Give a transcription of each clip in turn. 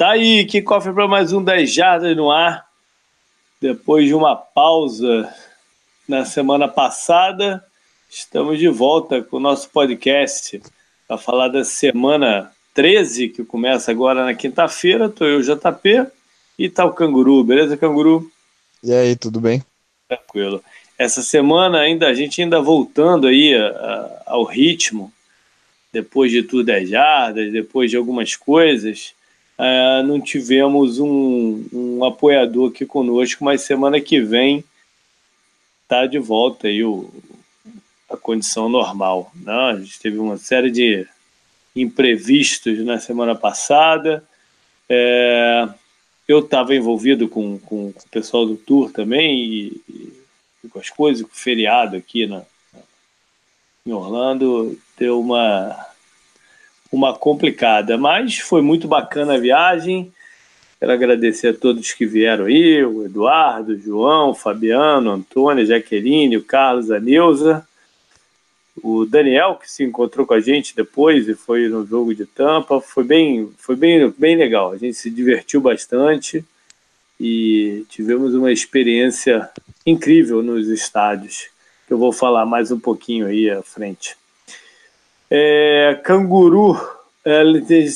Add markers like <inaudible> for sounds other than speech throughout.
Tá aí, que cofre para mais um 10 Jardas no ar. Depois de uma pausa na semana passada, estamos de volta com o nosso podcast para falar da semana 13, que começa agora na quinta-feira. Estou eu, JP, e tá o Canguru, beleza, Canguru? E aí, tudo bem? Tranquilo. Essa semana ainda a gente ainda voltando aí a, a, ao ritmo, depois de tudo 10 jardas, depois de algumas coisas Uh, não tivemos um, um, apoiador aqui conosco, mas semana que vem tá de volta aí o, a condição normal. Né? A gente teve uma série de imprevistos na semana passada. É, eu estava envolvido com, com, com, o pessoal do tour também e, e, com as coisas, com o feriado aqui na, em Orlando, deu uma uma complicada, mas foi muito bacana a viagem. Quero agradecer a todos que vieram aí, o Eduardo, o João, o Fabiano, o Antônio, a Jaqueline, o Carlos, a Neuza, o Daniel, que se encontrou com a gente depois e foi no jogo de tampa. Foi bem, foi bem, bem legal. A gente se divertiu bastante e tivemos uma experiência incrível nos estádios, que eu vou falar mais um pouquinho aí à frente. É, canguru, é,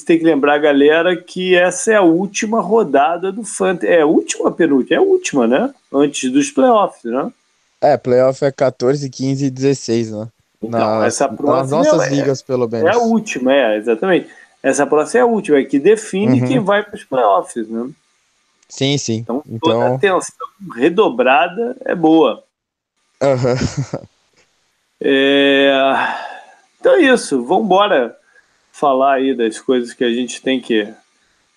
tem que lembrar, galera, que essa é a última rodada do Fantasy. É a última penúltima? É a última, né? Antes dos playoffs, né? É, playoff é 14, 15 e 16, né? Então, essa próxima nas nossas é, ligas, pelo menos. É a última, é, exatamente. Essa próxima é a última, é que define uhum. quem vai para os playoffs, né? Sim, sim. Então, toda então... atenção redobrada é boa. Uhum. <laughs> é... Então é isso, vamos embora falar aí das coisas que a gente tem que,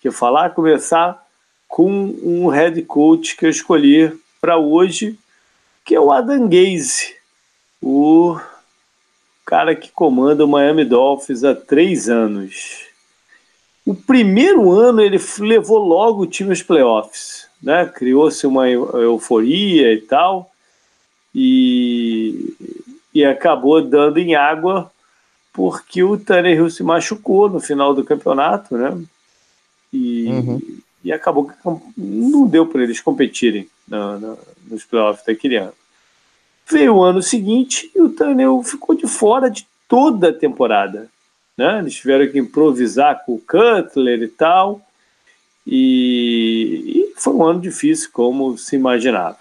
que falar. Começar com um head coach que eu escolhi para hoje, que é o Adam Gaze, o cara que comanda o Miami Dolphins há três anos. O primeiro ano ele levou logo o time aos playoffs, né? Criou-se uma euforia e tal, e, e acabou dando em água porque o Tannehill se machucou no final do campeonato, né? E, uhum. e acabou que não deu para eles competirem no, no, nos playoffs daquele ano. Veio o ano seguinte e o Tannehill ficou de fora de toda a temporada. Né? Eles tiveram que improvisar com o Cutler e tal. E, e foi um ano difícil, como se imaginava.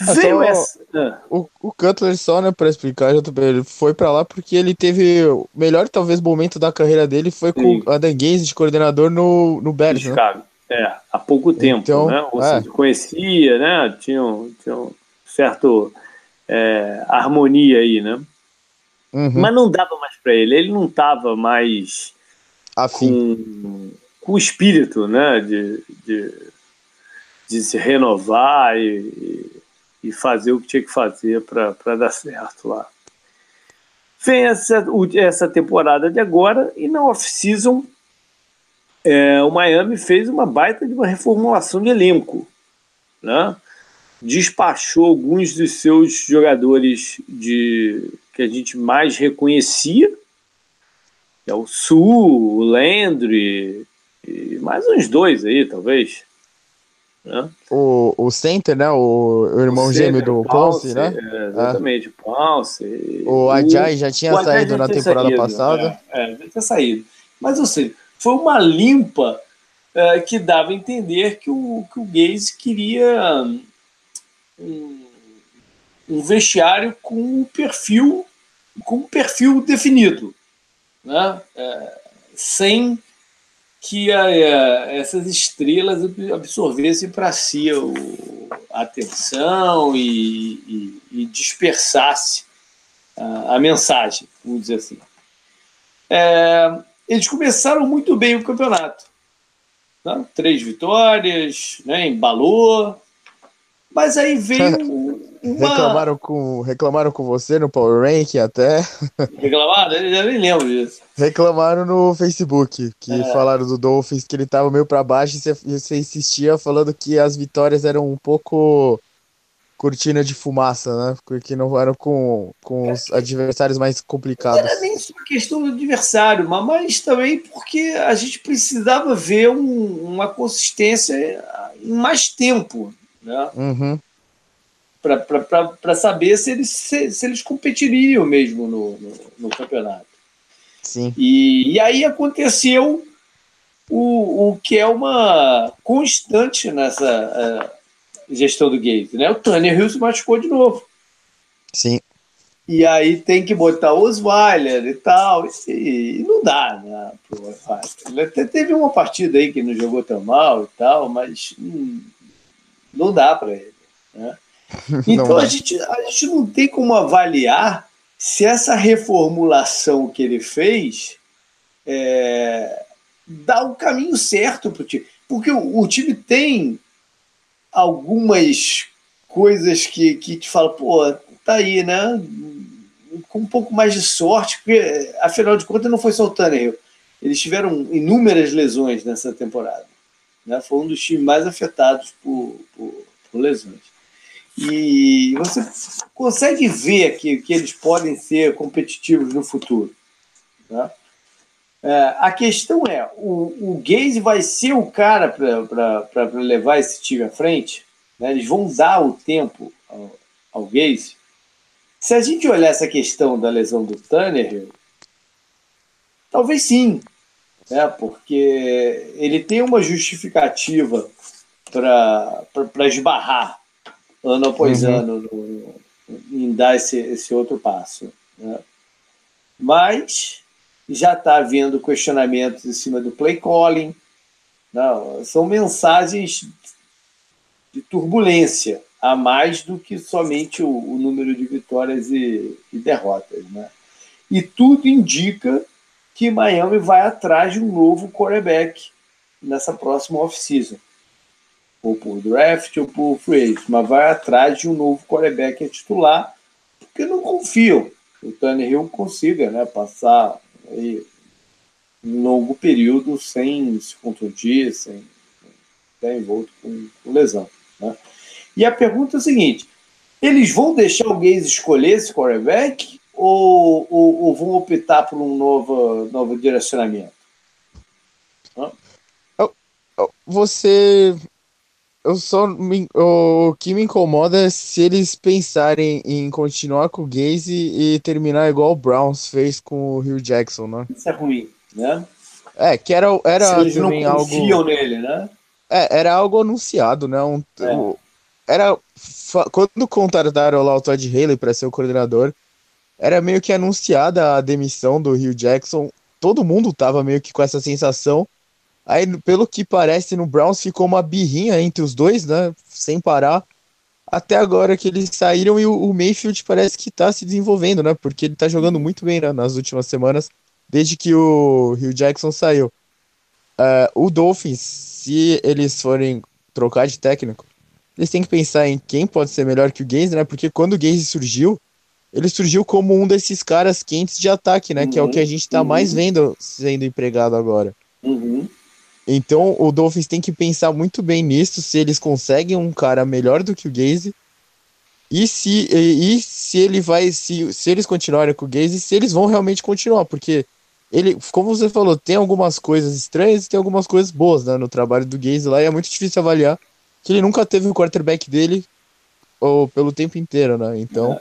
Veio essa. Ah. O, o Cutler, só, né, pra explicar, ele foi pra lá porque ele teve o melhor, talvez, momento da carreira dele foi Sim. com a Dan Gaze de coordenador no, no Bears, né? É, há pouco tempo, então, né? Ou é. seja, conhecia, né? Tinha, um, tinha um certo é, harmonia aí, né? Uhum. Mas não dava mais para ele, ele não estava mais Afim. Com, com o espírito, né? De, de, de se renovar e, e fazer o que tinha que fazer para dar certo lá. Vem essa, essa temporada de agora e na off-season é, o Miami fez uma baita de uma reformulação de elenco. Né? Despachou alguns dos seus jogadores de que a gente mais reconhecia, é o Sul, o Landry, e mais uns dois aí, talvez. Né? O, o center, né? O, o irmão o gêmeo do Ponce, né? É, exatamente, é. Ponce. O Ajay já tinha saído na temporada saído, passada. É, é, já tinha saído. Mas, ou seja, foi uma limpa é, que dava a entender que o, que o Gaze queria um, um vestiário com um perfil com um perfil definido, né? É, sem que a, a, essas estrelas absorvessem para si a atenção e, e, e dispersasse a, a, mensagem, vamos dizer assim. É, eles começaram muito bem o campeonato. Né? Três vitórias, né? embalou, mas aí veio <laughs> uma... Reclamaram com, reclamaram com você no Power Rank até. Reclamaram? Eu já nem lembro disso. Reclamaram no Facebook, que é. falaram do Dolphins que ele tava meio para baixo e você, você insistia falando que as vitórias eram um pouco cortina de fumaça, né? Porque não eram com, com os adversários mais complicados. Não era nem só questão do adversário, mas também porque a gente precisava ver um, uma consistência em mais tempo, né? Uhum. Para saber se eles, se, se, eles competiriam mesmo no, no, no campeonato. Sim. E, e aí aconteceu o, o que é uma constante nessa. Uh, gestão do Gates, né? O Tanner Hill se machucou de novo. Sim. E aí tem que botar o Osweiler e tal, e, e não dá, né? Ele até teve uma partida aí que não jogou tão mal e tal, mas hum, não dá para ele, né? Então a gente, a gente não tem como avaliar se essa reformulação que ele fez é, dá o caminho certo para o time. Porque o, o time tem algumas coisas que, que te falam, pô, tá aí, né? Com um pouco mais de sorte, porque afinal de contas não foi só o Tannehill. Eles tiveram inúmeras lesões nessa temporada. Né? Foi um dos times mais afetados por, por, por lesões. E você consegue ver que, que eles podem ser competitivos no futuro. Né? É, a questão é: o, o Gaze vai ser o cara para levar esse time à frente? Né? Eles vão dar o tempo ao, ao Gaze? Se a gente olhar essa questão da lesão do Tanner, talvez sim, né? porque ele tem uma justificativa para esbarrar ano após uhum. ano no, em dar esse, esse outro passo. Né? Mas já está havendo questionamentos em cima do play calling. Não, são mensagens de turbulência, a mais do que somente o, o número de vitórias e, e, derrotas. Né? E tudo indica que Miami vai atrás de um novo quarterback nessa próxima off-season. Ou por draft ou por free agent, mas vai atrás de um novo quarterback a titular, porque não confiam que o Tannehill consiga né, passar aí, um longo período sem se contundir, sem estar envolto com, com lesão. Né? E a pergunta é a seguinte: eles vão deixar o Gaze escolher esse quarterback ou, ou, ou, vão optar por um novo, novo direcionamento? Você. Eu só me, o que me incomoda é se eles pensarem em continuar com o Gaze e terminar igual o Browns fez com o Hugh Jackson, né? Isso é ruim, né? É, que era, era se eles não confiam algo... nele, né? É, era algo anunciado, né? Um, é. Era. Quando contrataram lá o Todd Haley para ser o coordenador, era meio que anunciada a demissão do Rio Jackson. Todo mundo tava meio que com essa sensação. Aí, pelo que parece, no Browns ficou uma birrinha entre os dois, né? Sem parar. Até agora que eles saíram e o, Mayfield parece que tá se desenvolvendo, né? Porque ele tá jogando muito bem né? nas últimas semanas, desde que o Rio Jackson saiu. Uh, o Dolphins se eles forem trocar de técnico, eles têm que pensar em quem pode ser melhor que o Gaze, né? Porque quando o Gaze surgiu, ele surgiu como um desses caras quentes de ataque, né? Uhum, que é o que a gente tá uhum. mais vendo sendo empregado agora. Uhum. Então o Dolphins tem que pensar muito bem nisso, se eles conseguem um cara melhor do que o Gaze. E se, e, e se ele vai, se, se eles continuarem com o Gaze, se eles vão realmente continuar, porque ele, como você falou, tem algumas coisas estranhas e tem algumas coisas boas né, no trabalho do Gaze lá, e é muito difícil avaliar que ele nunca teve o quarterback dele ou pelo tempo inteiro, né? Então.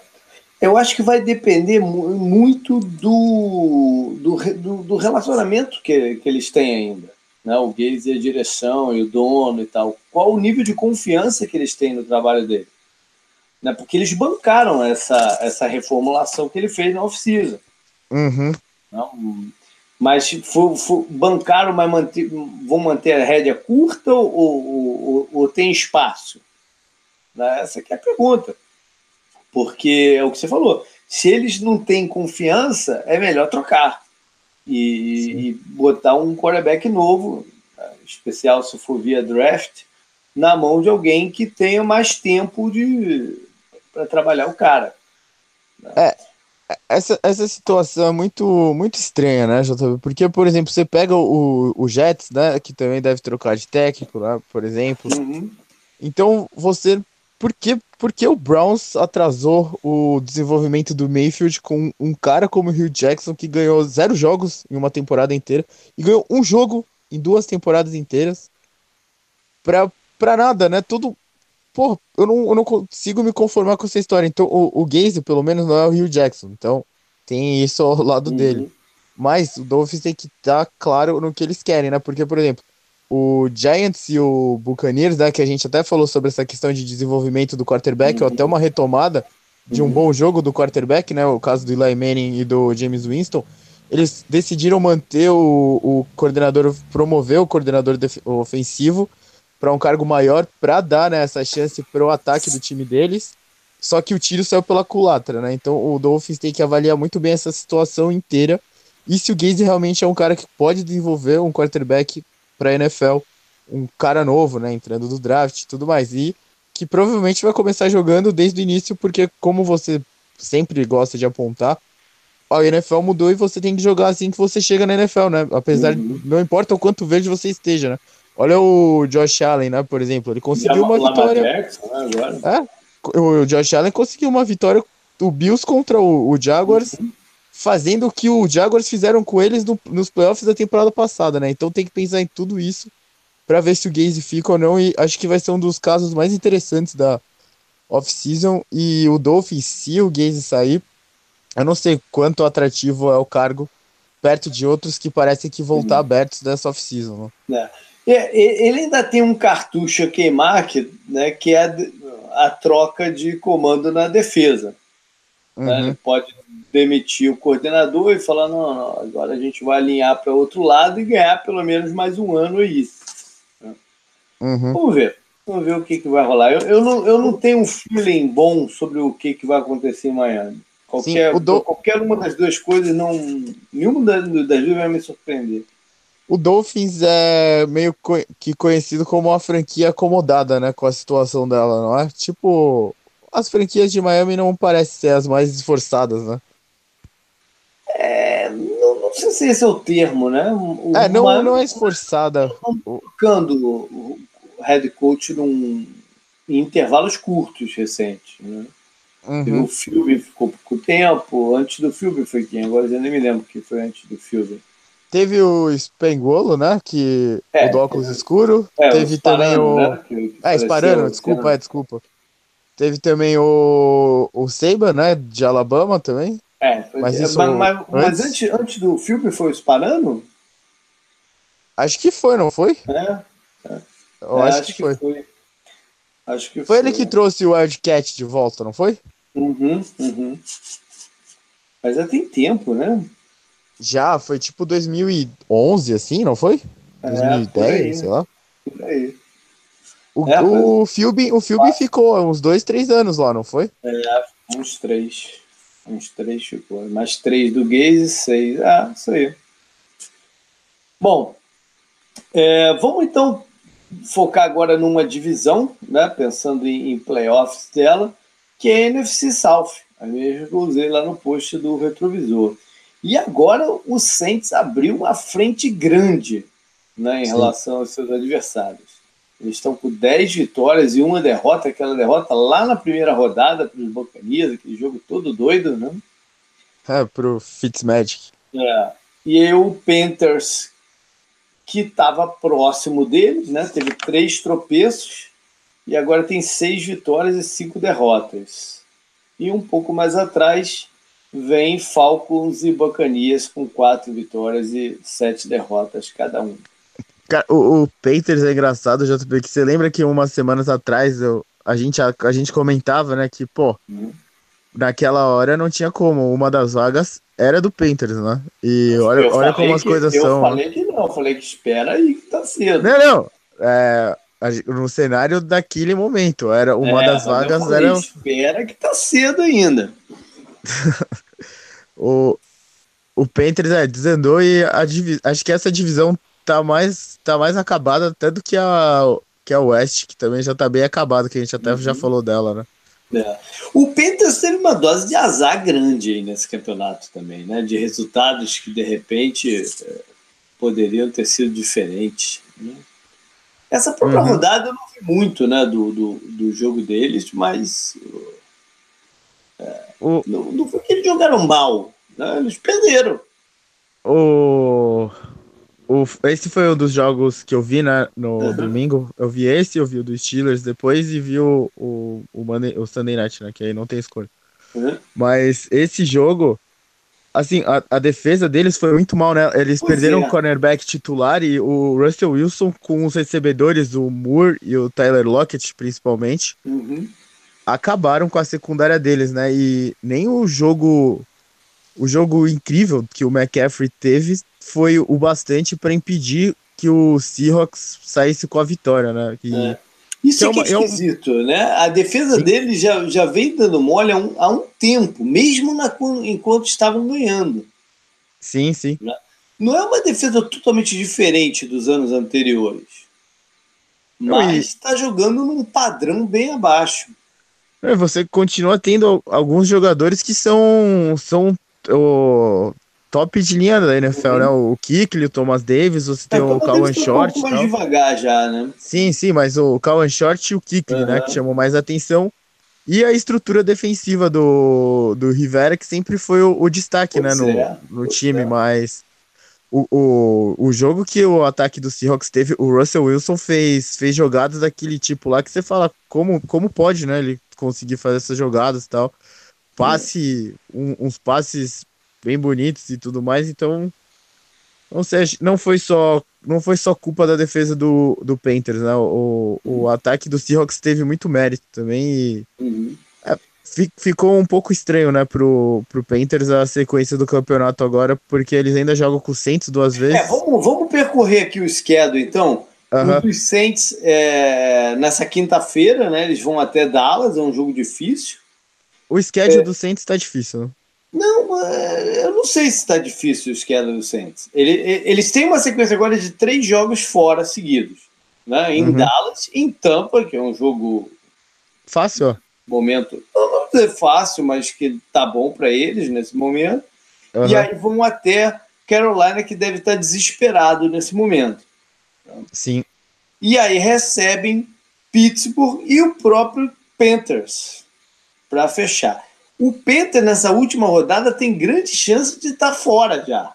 Eu acho que vai depender muito do, do, do, relacionamento que, que eles têm ainda. Né? O Gaze e a direção e o dono e tal. Qual o nível de confiança que eles têm no trabalho dele? Né? Porque eles bancaram essa, essa reformulação que ele fez na off-season. Uhum. Não, mas for, for, bancaram, mas manter, vão manter a rédea curta ou, ou, ou, ou tem espaço? Né? Essa é a pergunta. Porque é o que você falou. Se eles não têm confiança, é melhor trocar e, e botar um quarterback novo, especial se for via draft, na mão de alguém que tenha mais tempo de para trabalhar o cara. É, essa, essa situação é muito, muito estranha, né, JB? Porque, por exemplo, você pega o, o Jets, né, que também deve trocar de técnico, né, por exemplo. Uhum. Então, você por que, por que o Browns atrasou o desenvolvimento do Mayfield com um cara como o Hugh Jackson que ganhou zero jogos em uma temporada inteira e ganhou um jogo em duas temporadas inteiras pra, pra nada, né? Tudo. Pô, eu não, eu não consigo me conformar com essa história. Então, o, o Gaze, pelo menos, não é o Hugh Jackson. Então, tem isso ao lado uhum. dele. Mas o Dolphins tem que estar claro no que eles querem, né? Porque, por exemplo, o Giants e o Buccaneers, né, que a gente até falou sobre essa questão de desenvolvimento do quarterback, uhum. ou até uma retomada de um uhum. bom jogo do quarterback, né, o caso do Eli Manning e do James Winston, eles decidiram manter o, o coordenador, promover o coordenador ofensivo para um cargo maior, para dar né, essa chance para o ataque do time deles. Só que o tiro saiu pela culatra, né? Então o Dolphins tem que avaliar muito bem essa situação inteira. E se o Gaze realmente é um cara que pode desenvolver um quarterback para a NFL, um cara novo, né, entrando do draft e tudo mais, e que provavelmente vai começar jogando desde o início, porque como você sempre gosta de apontar, a NFL mudou e você tem que jogar assim que você chega na NFL, né? Apesar uhum. de não importa o quanto verde você esteja, né? Olha o Josh Allen, né, por exemplo, ele conseguiu uma vitória. Jackson, né. É, o Josh Allen conseguiu uma vitória do Bills contra o, o Jaguars. Uhum fazendo o que o Jaguars fizeram com eles no, nos playoffs da temporada passada, né? Então tem que pensar em tudo isso para ver se o Gaze fica ou não. E acho que vai ser um dos casos mais interessantes da off-season. E o Dolphins, se o Gaze sair, eu não sei quanto atrativo é o cargo perto de outros que parecem que vão estar uhum. abertos dessa off-season. Né? É. Ele ainda tem um cartucho a queimar, que, né, que é a troca de comando na defesa. Né? Uhum. Né? Ele pode demitir o coordenador e falar: não, não agora a gente vai alinhar para outro lado e ganhar pelo menos mais um ano aí. Uhum. Vamos ver. Vamos ver o que, que vai rolar. Eu, eu, não, eu não tenho um feeling bom sobre o que, que vai acontecer em Miami. Qualquer, Sim, do... qualquer uma das duas coisas, não, nenhuma das, das duas vai me surpreender. O Dolphins é meio que conhecido como uma franquia acomodada, né, com a situação dela, não é? Tipo, as franquias de Miami não parecem ser as mais esforçadas, né? É, não, não, sei se esse é o termo, né? O, é, não, Miami, não é esforçada. Colocando o head coach num, em intervalos curtos recentes, né? Uhum. O filme ficou pouco tempo. Antes do filme foi quem? Agora eu nem me lembro que foi antes do filme. Teve o Spengolo, né? Que é, o do óculos é, escuro. É, Teve também o. Né, é, Sparano, desculpa, é, desculpa. Teve também o, o Saban, né? De Alabama também. É, foi, mas, isso mas, mas, mas antes, antes do filme foi o Sparano? Acho que foi, não foi? É. é. Eu é, acho, acho, que, foi. foi. Acho que foi. Foi ele que trouxe o Wildcat de volta, não foi? Uhum, uhum. Mas já tem tempo, né? Já, foi tipo 2011, assim, não foi? É, 2010, aí, sei lá. Por aí. O, é, o, Philby, o Philby ficou uns dois, três anos lá, não foi? É, uns três. Uns três ficou. Mais três do Gaze, seis. Ah, isso aí. Bom, é, vamos então focar agora numa divisão, né, pensando em, em playoffs dela, que é a NFC South, a mesma que eu usei lá no post do retrovisor. E agora o Saints abriu uma frente grande né, em Sim. relação aos seus adversários. Eles estão com 10 vitórias e uma derrota, aquela derrota lá na primeira rodada para os Bocanias, aquele jogo todo doido, né? É, pro Fitzmagic. É. E aí o Panthers, que estava próximo deles, né? Teve três tropeços e agora tem seis vitórias e cinco derrotas. E um pouco mais atrás vem Falcons e Bacanias com quatro vitórias e sete derrotas cada um. Cara, o, o Peters é engraçado, JP, que você lembra que umas semanas atrás eu, a, gente, a, a gente comentava, né, que, pô, uhum. naquela hora não tinha como, uma das vagas era do Panthers, né? E olha, olha como as coisas eu são. Eu falei que não, eu falei que espera aí que tá cedo. Não, não. É, no cenário daquele momento, era uma é, das vagas falei, era. Espera que tá cedo ainda. <laughs> o, o Panthers é, desandou e a, acho que essa divisão tá mais, tá mais acabada até do que a, que a West, que também já tá bem acabada, que a gente até uhum. já falou dela, né? É. O Panthers teve uma dose de azar grande aí nesse campeonato também, né? De resultados que de repente é, poderiam ter sido diferentes. Né? Essa própria uhum. rodada eu não vi muito né, do, do, do jogo deles, mas é, o... não, não foi que eles jogaram mal, né? eles perderam. O... o... Esse foi um dos jogos que eu vi né, no uhum. domingo. Eu vi esse, eu vi o dos Steelers depois e vi o, o, o, Monday, o Sunday Night, né? Que aí não tem escolha. Uhum. Mas esse jogo, assim, a, a, defesa deles foi muito mal, né? Eles pois perderam é. o cornerback titular e o Russell Wilson com os recebedores, o Moore e o Tyler Lockett, principalmente, uhum. acabaram com a secundária deles, né? E nem o jogo o jogo incrível que o McCaffrey teve foi o bastante para impedir que o Seahawks saísse com a vitória, né? Que, é. Isso que é, uma, é, é esquisito, um... né? A defesa Sim. dele já, já vem dando mole há um, há um tempo, mesmo na, enquanto estavam ganhando. Sim, sim. Né? Não é uma defesa totalmente diferente dos anos anteriores. Mas está jogando num padrão bem abaixo. É, você continua tendo alguns jogadores que são, são o top de linha da NFL, uhum. né? O Kikli, o Thomas Davis, você tem é, o Kawan Short. Um pouco mais devagar já, né? Sim, sim, mas o Kawan Short e o Kikli, uhum. né? Que chamou mais atenção. E a estrutura defensiva do, do Rivera, que sempre foi o, o destaque, né? No, no time, mas o, o, o jogo que o ataque do Seahawks teve, o Russell Wilson fez, fez jogadas daquele tipo lá que você fala como, como pode, né? Ele conseguir fazer essas jogadas e tal passe, um, uns passes bem bonitos e tudo mais, então não sei, não foi só não foi só culpa da defesa do, do Panthers, né? O, o uhum. ataque do Seahawks teve muito mérito também e uhum. é, ficou um pouco estranho, né, pro, pro Panthers a sequência do campeonato agora, porque eles ainda jogam com o Saints duas é, vezes. É, vamos, vamos percorrer aqui o schedule, então. Uhum. Os Saints, é, nessa quinta-feira, né, eles vão até Dallas, é um jogo difícil. O schedule é. do Saints tá difícil, né? Não, eu não sei se está difícil o schedule do Saints. Ele, eles têm uma sequência agora de três jogos fora seguidos. Né? Em uhum. Dallas, em Tampa, que é um jogo. Fácil, ó. Momento. Não vou dizer fácil, mas que tá bom para eles nesse momento. Uhum. E aí vão até Carolina, que deve estar tá desesperado nesse momento. Sim. E aí recebem Pittsburgh e o próprio Panthers para fechar. O Penta, nessa última rodada, tem grande chance de estar tá fora já.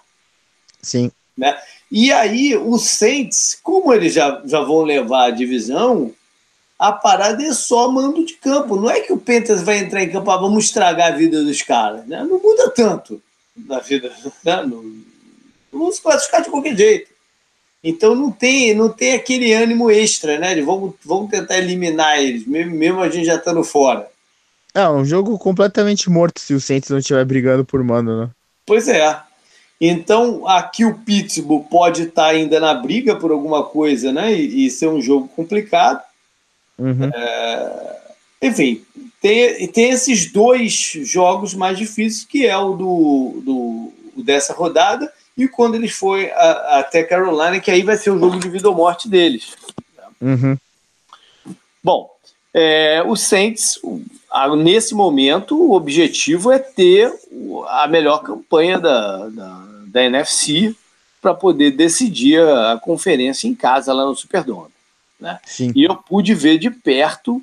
Sim. Né? E aí, o Saints, como eles já, já vão levar a divisão, a parada é só mando de campo. Não é que o Pentas vai entrar em campo, ah, vamos estragar a vida dos caras. Né? Não muda tanto na vida. <laughs> Né? Não, vamos classificar de qualquer jeito. Então não tem, não tem aquele ânimo extra, né? De vamos, vamos tentar eliminar eles, mesmo, mesmo a gente já estando fora. É, um jogo completamente morto se o Saints não estiver brigando por mando, né? Pois é. Então, aqui o Pittsburgh pode estar tá ainda na briga por alguma coisa, né? E, e ser um jogo complicado. Uhum. É... Enfim, tem, tem esses dois jogos mais difíceis, que é o do, do dessa rodada e quando eles forem até Carolina, que aí vai ser o jogo de vida ou morte deles. Uhum. Bom, é, o Saints, nesse momento, o objetivo é ter a melhor campanha da, da, da NFC para poder decidir a, conferência em casa lá no Superdome. Né? E eu pude ver de perto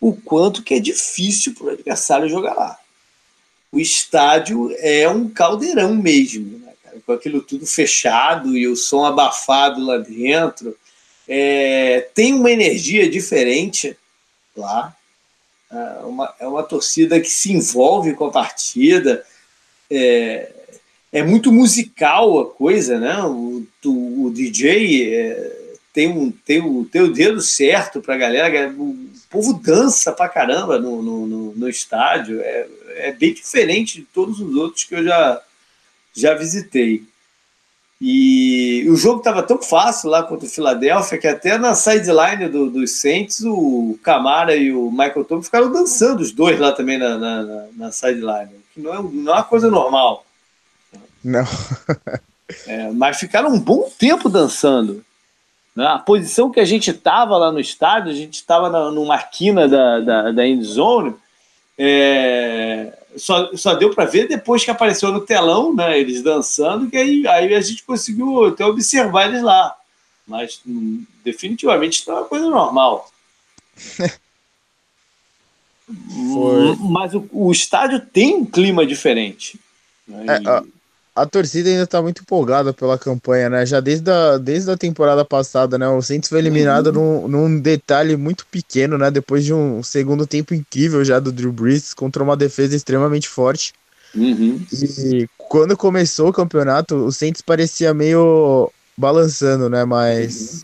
o quanto que é difícil para o adversário jogar lá. O estádio é um caldeirão mesmo, né, com aquilo tudo fechado e o som abafado lá dentro. É, tem uma energia diferente lá. É uma, é uma torcida que se envolve com a partida. É, é muito musical a coisa, né? O, o, o DJ é, tem, um, tem, o, tem o dedo certo para a galera. O povo dança pra caramba no, no, no, no estádio. É, é bem diferente de todos os outros que eu já, já visitei. E o jogo estava tão fácil lá contra o Philadelphia que até na sideline do, dos Saints o Camara e o Michael Thomas ficaram dançando os dois lá também na, na, na, na sideline, que não é, não é uma coisa normal. Não. é, mas ficaram um bom tempo dançando. Né? A posição que a gente estava lá no estádio, a gente estava numa quina da, da, da end zone, é, só, só deu para ver depois que apareceu no telão, né, eles dançando, que aí, aí a gente conseguiu até observar eles lá. mas hum, definitivamente não é uma coisa normal. <laughs> Foi. Mas o, o, estádio tem um clima diferente. Né? É, a, torcida ainda está muito empolgada pela campanha, né? Já desde a, desde a temporada passada, né? O Saints foi eliminado uhum. num, num, detalhe muito pequeno, né? Depois de um segundo tempo incrível já do Drew Brees contra uma defesa extremamente forte. Uhum. E quando começou o campeonato, o Saints parecia meio balançando, né? Mas uhum.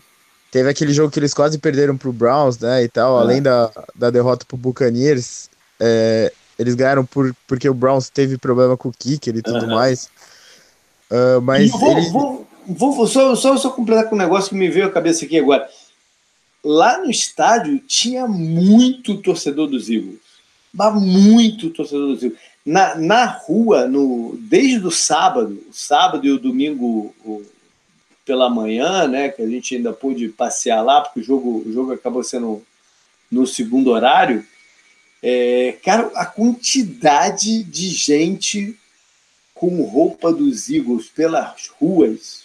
teve aquele jogo que eles quase perderam pro Browns, né? E tal, é. além da, da derrota pro Buccaneers. É, eles ganharam por, porque o Browns teve problema com o kicker e tudo uhum. mais. Uh, mas vou, ele... vou, vou, só, só, só completar com um negócio que me veio à cabeça aqui agora. Lá no estádio tinha muito torcedor dos Eagles. Muito torcedor dos Eagles na, na rua, no, desde o sábado, o sábado e o domingo o, pela manhã, né, que a gente ainda pôde passear lá, porque o jogo, o jogo acabou sendo no segundo horário, é, cara, a quantidade de gente com roupa dos Eagles pelas ruas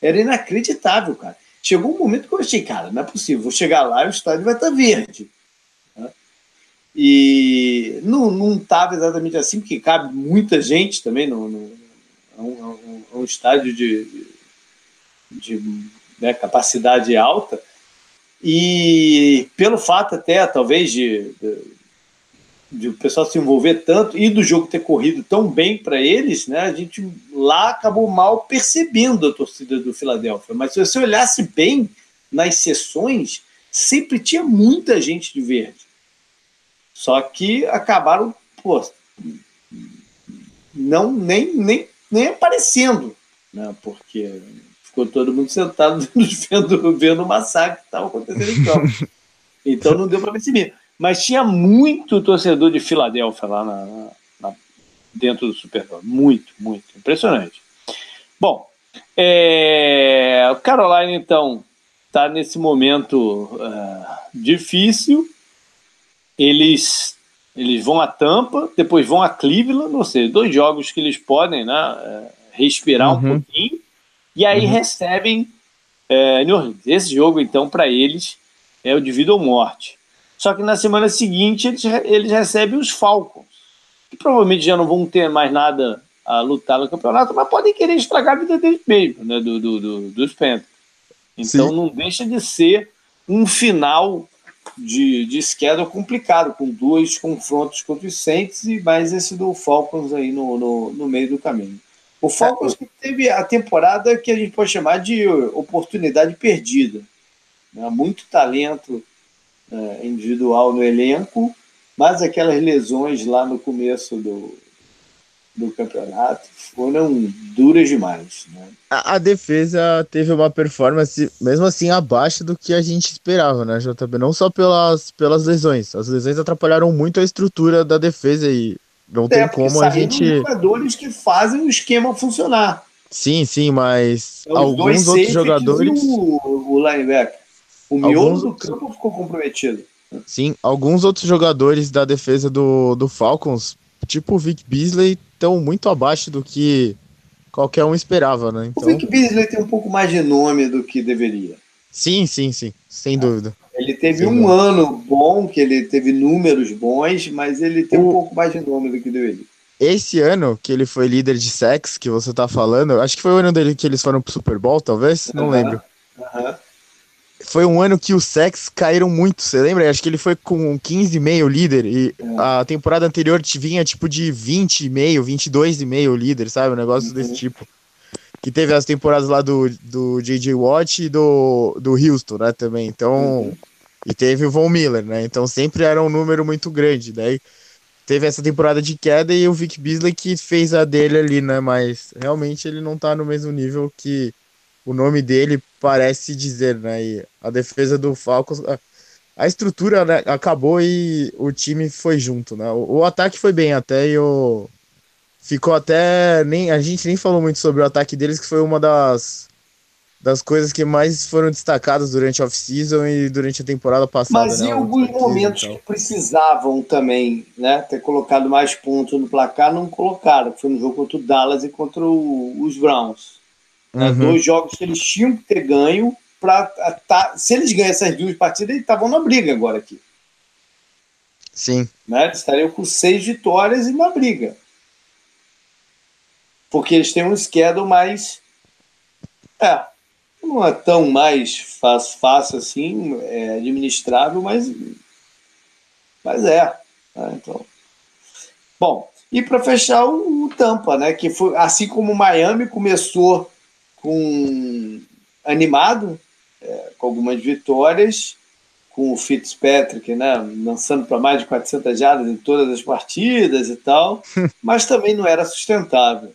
era inacreditável, cara. Chegou um momento que eu achei, cara, não é possível, vou chegar lá e o estádio vai estar verde. E não estava exatamente assim, porque cabe muita gente também no, no é um, um, estádio de, de, né, capacidade alta. E pelo fato até, talvez, de, de, o pessoal se envolver tanto e do jogo ter corrido tão bem para eles, né, a gente lá acabou mal percebendo a torcida do Filadélfia. Mas se você olhasse bem nas sessões, sempre tinha muita gente de verde. Só que acabaram, pô, não nem, nem, nem aparecendo, né? Porque ficou todo mundo sentado <laughs> vendo, vendo o massacre que estava acontecendo em campo. <laughs> Então não deu para perceber. Mas tinha muito torcedor de Filadélfia lá na, na, dentro do Superdome. Muito, muito. Impressionante. Bom, é, Caroline, então, está nesse momento uh, difícil eles, eles vão a Tampa, depois vão a Cleveland, ou seja, dois jogos que eles podem né, é, respirar uhum. um pouquinho, e aí uhum. recebem é, New Orleans. Esse jogo, então, para eles é o de vida ou morte. Só que na semana seguinte eles, eles recebem os Falcons, que provavelmente já não vão ter mais nada a lutar no campeonato, mas podem querer estragar a vida deles mesmo, né, do, do, do dos Panthers. Então Sim. não deixa de ser um final de, de schedule complicado, com dois confrontos contra os Saints e mais esse do Falcons aí no, no, no meio do caminho. O Falcons que teve a temporada que a gente pode chamar de oportunidade perdida. Né? Muito talento individual no elenco, mas aquelas lesões lá no começo do, do campeonato foram duras demais. Né? A, a, defesa teve uma performance, mesmo assim, abaixo do que a gente esperava, né, JB? Não só pelas, pelas lesões. As lesões atrapalharam muito a estrutura da defesa e não é, tem como a gente. jogadores que fazem o esquema funcionar. Sim, sim, mas é alguns outros jogadores. O, o linebacker. O miolo alguns... do campo ficou comprometido. Sim, alguns outros jogadores da defesa do, do Falcons, tipo o Vic Beasley, estão muito abaixo do que qualquer um esperava, né? Então... O Vic Beasley tem um pouco mais de nome do que deveria. Sim, sim, sim, sem dúvida. Ele teve sem um dúvida. ano bom, que ele teve números bons, mas ele tem o... um pouco mais de nome do que deveria. Esse ano que ele foi líder de sex, que você tá falando, acho que foi o ano dele que eles foram pro Super Bowl, talvez? Não lembro. Aham foi um ano que os sex caíram muito, você lembra? Acho que ele foi com 15,5 líder e é. a temporada anterior vinha tipo de 20,5, 22,5 líder, sabe? Um negócio uhum. desse tipo. Que teve as temporadas lá do, do J.J. Watt e do, do Houston, né, também. Então, uhum. e teve o Von Miller, né? Então sempre era um número muito grande. Daí teve essa temporada de queda e o Vic Beasley que fez a dele ali, né? Mas realmente ele não tá no mesmo nível que o nome dele parece dizer, né? E a defesa do Falcons, a, a estrutura né, acabou e o time foi junto, né? O, o, ataque foi bem até e o ficou até nem a gente nem falou muito sobre o ataque deles que foi uma das das coisas que mais foram destacadas durante a off-season e durante a temporada passada. Mas né, em alguns momentos que precisavam também, né, ter colocado mais pontos no placar, não colocaram. Foi no jogo contra o Dallas e contra o, os Browns. Né? Uhum. Dois jogos que eles tinham que ter ganho para tá, se eles ganham essas duas partidas, eles estavam na briga agora aqui. Sim. Né? Eles estariam com seis vitórias e na briga. Porque eles têm um schedule mais. É, não é tão mais fácil, fácil assim, é administrável, mas, mas é. Né? Então, bom, e para fechar o, o, Tampa, né? Que foi assim como o Miami começou com animado, é, com algumas vitórias, com o Fitzpatrick, né? Lançando para mais de 400 jardas em todas as partidas e tal, <laughs> mas também não era sustentável,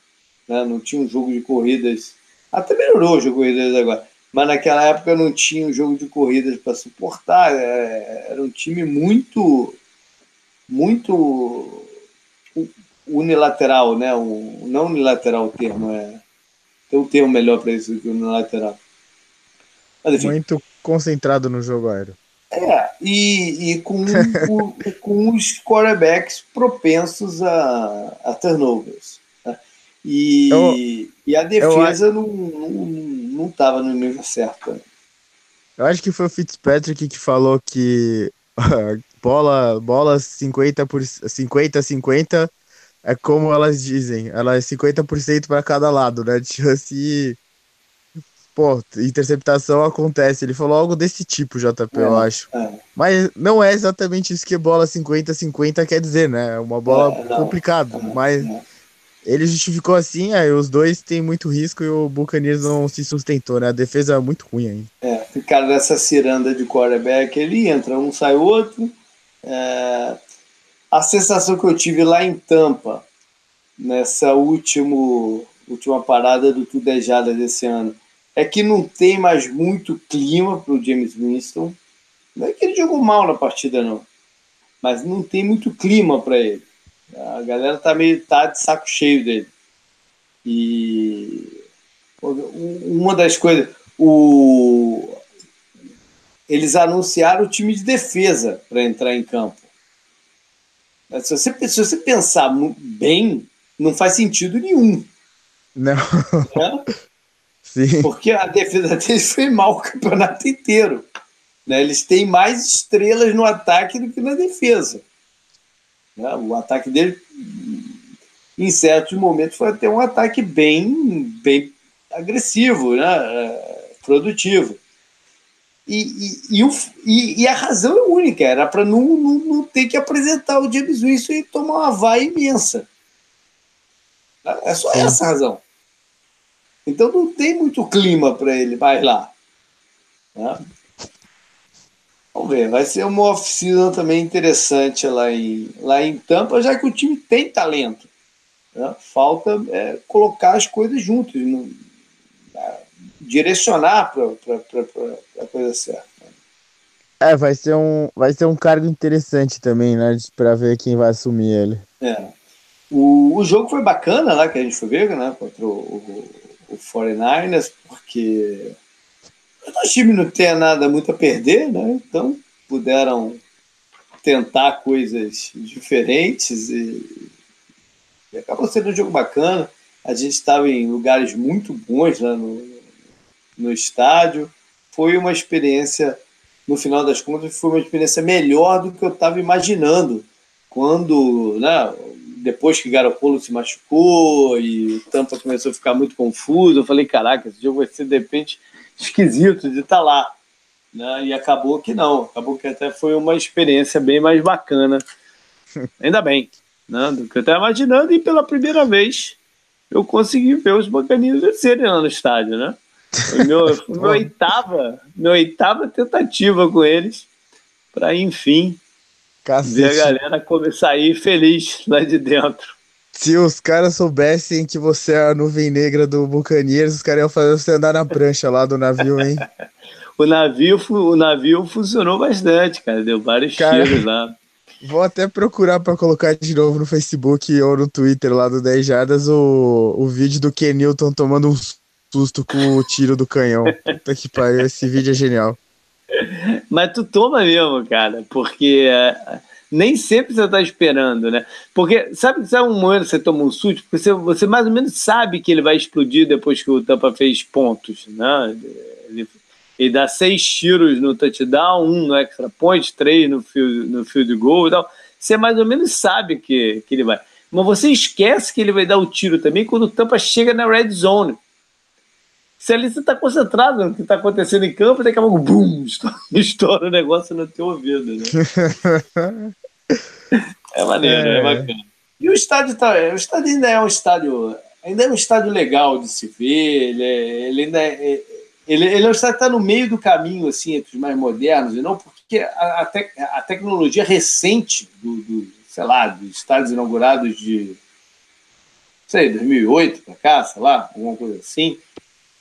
né? Não tinha um jogo de corridas, até melhorou o jogo de corridas agora, mas naquela época não tinha um jogo de corridas para suportar, é, era um time muito, muito unilateral, né? O, não unilateral o termo, é. Tem um termo melhor para isso que unilateral. Mas, enfim, Muito concentrado no jogo aéreo. É, e, e com, o, <laughs> com os quarterbacks propensos a, a turnovers. Né? E, eu, e a defesa eu, não não estava no nível certo. Né? Eu acho que foi o Fitzpatrick que falou que <laughs> bola, bola 50 por 50 50 é como elas dizem, ela é 50% para cada lado, né? De <laughs> chance. Pô, interceptação acontece. Ele falou algo desse tipo, JP, é, eu acho. É. Mas não é exatamente isso que bola 50-50 quer dizer, né? É uma bola é, complicada. Mas ele justificou assim, aí os dois têm muito risco e o Buccaneers não se sustentou, né? A defesa é muito ruim ainda. É, ficaram nessa ciranda de quarterback, ele entra, um sai outro. É, a sensação que eu tive lá em Tampa, nessa último, última parada do Tudejada desse ano, é que não tem mais muito clima para o James Winston. Não é que ele jogou mal na partida, não. Mas não tem muito clima para ele. A galera tá meio tá de saco cheio dele. E uma das coisas, o eles anunciaram o time de defesa para entrar em campo. Se você, se você pensar bem, não faz sentido nenhum. Não. Né? <laughs> Sim. Porque a defesa deles foi mal o campeonato inteiro. Né? Eles têm mais estrelas no ataque do que na defesa. Né? O ataque dele, em certos momentos, foi até um ataque bem, bem agressivo, né? É, produtivo. E, e, e, o, e, e, a razão é única, era para não, não, não, ter que apresentar o James Winston e tomar uma vaia imensa. É só Sim. essa a razão. Então não tem muito clima para ele mais lá. Né? Vamos ver, vai ser uma oficina também interessante lá em, lá em Tampa, já que o time tem talento. Né? Falta é, colocar as coisas juntas. Não, direcionar para a coisa certa. É, vai ser, um, vai ser um cargo interessante também, né? Para ver quem vai assumir ele. É. O, o jogo foi bacana lá que a gente foi ver, né? Contra o, o, o 49ers, porque o time não tem nada muito a perder, né? Então puderam tentar coisas diferentes e, e acabou sendo um jogo bacana. A gente estava em lugares muito bons lá no, no estádio. Foi uma experiência, no final das contas, foi uma experiência melhor do que eu estava imaginando. Quando, né, depois que Garoppolo se machucou e o Tampa começou a ficar muito confuso, eu falei, caraca, esse jogo vai ser, de repente, esquisito de estar tá lá. Né? E acabou que não, acabou que até foi uma experiência bem mais bacana. <laughs> Ainda bem, né? do que eu estava imaginando, e pela primeira vez eu consegui ver os bacaninhos vencerem lá no estádio, né? Meu, <laughs> meu oitava, minha oitava tentativa com eles, para enfim Cacete. ver a galera começar a ir feliz lá de dentro. Se os caras soubessem que você é a nuvem negra do Buccaneers, os caras iam fazer você andar na prancha lá do navio, hein? <laughs> o, navio, o navio funcionou bastante, cara. Deu vários cara, tiros lá. Vou até procurar para colocar de novo no Facebook ou no Twitter lá do 10 Jardas o, o vídeo do Kenilton tomando um susto com o tiro do canhão. Puta que pariu, esse vídeo é genial. Mas tu toma mesmo, cara, porque uh, nem sempre você tá esperando, né? Porque sabe, sabe um que você toma um susto? Porque você, você mais ou menos sabe que ele vai explodir depois que o Tampa fez pontos, né? Ele, ele dá seis tiros no touchdown, um no extra point, três no field, no field goal e tal. Você mais ou menos sabe que, que ele vai. Mas você esquece que ele vai dar o tiro também quando o Tampa chega na red zone. Se ali você está concentrado no que está acontecendo em campo, daqui a pouco, bum, estoura, <laughs> estoura o negócio no teu ouvido, né? <laughs> é maneiro, é. é bacana. E o estádio, tá, o estádio ainda é um estádio, ainda é um estádio legal de se ver, ele, é, ele ainda é, ele, ele é um estádio que está no meio do caminho, assim, entre os mais modernos, e não porque a, a, a tecnologia recente do, do, sei lá, dos estádios inaugurados de, sei, 2008 para cá, sei lá, alguma coisa assim,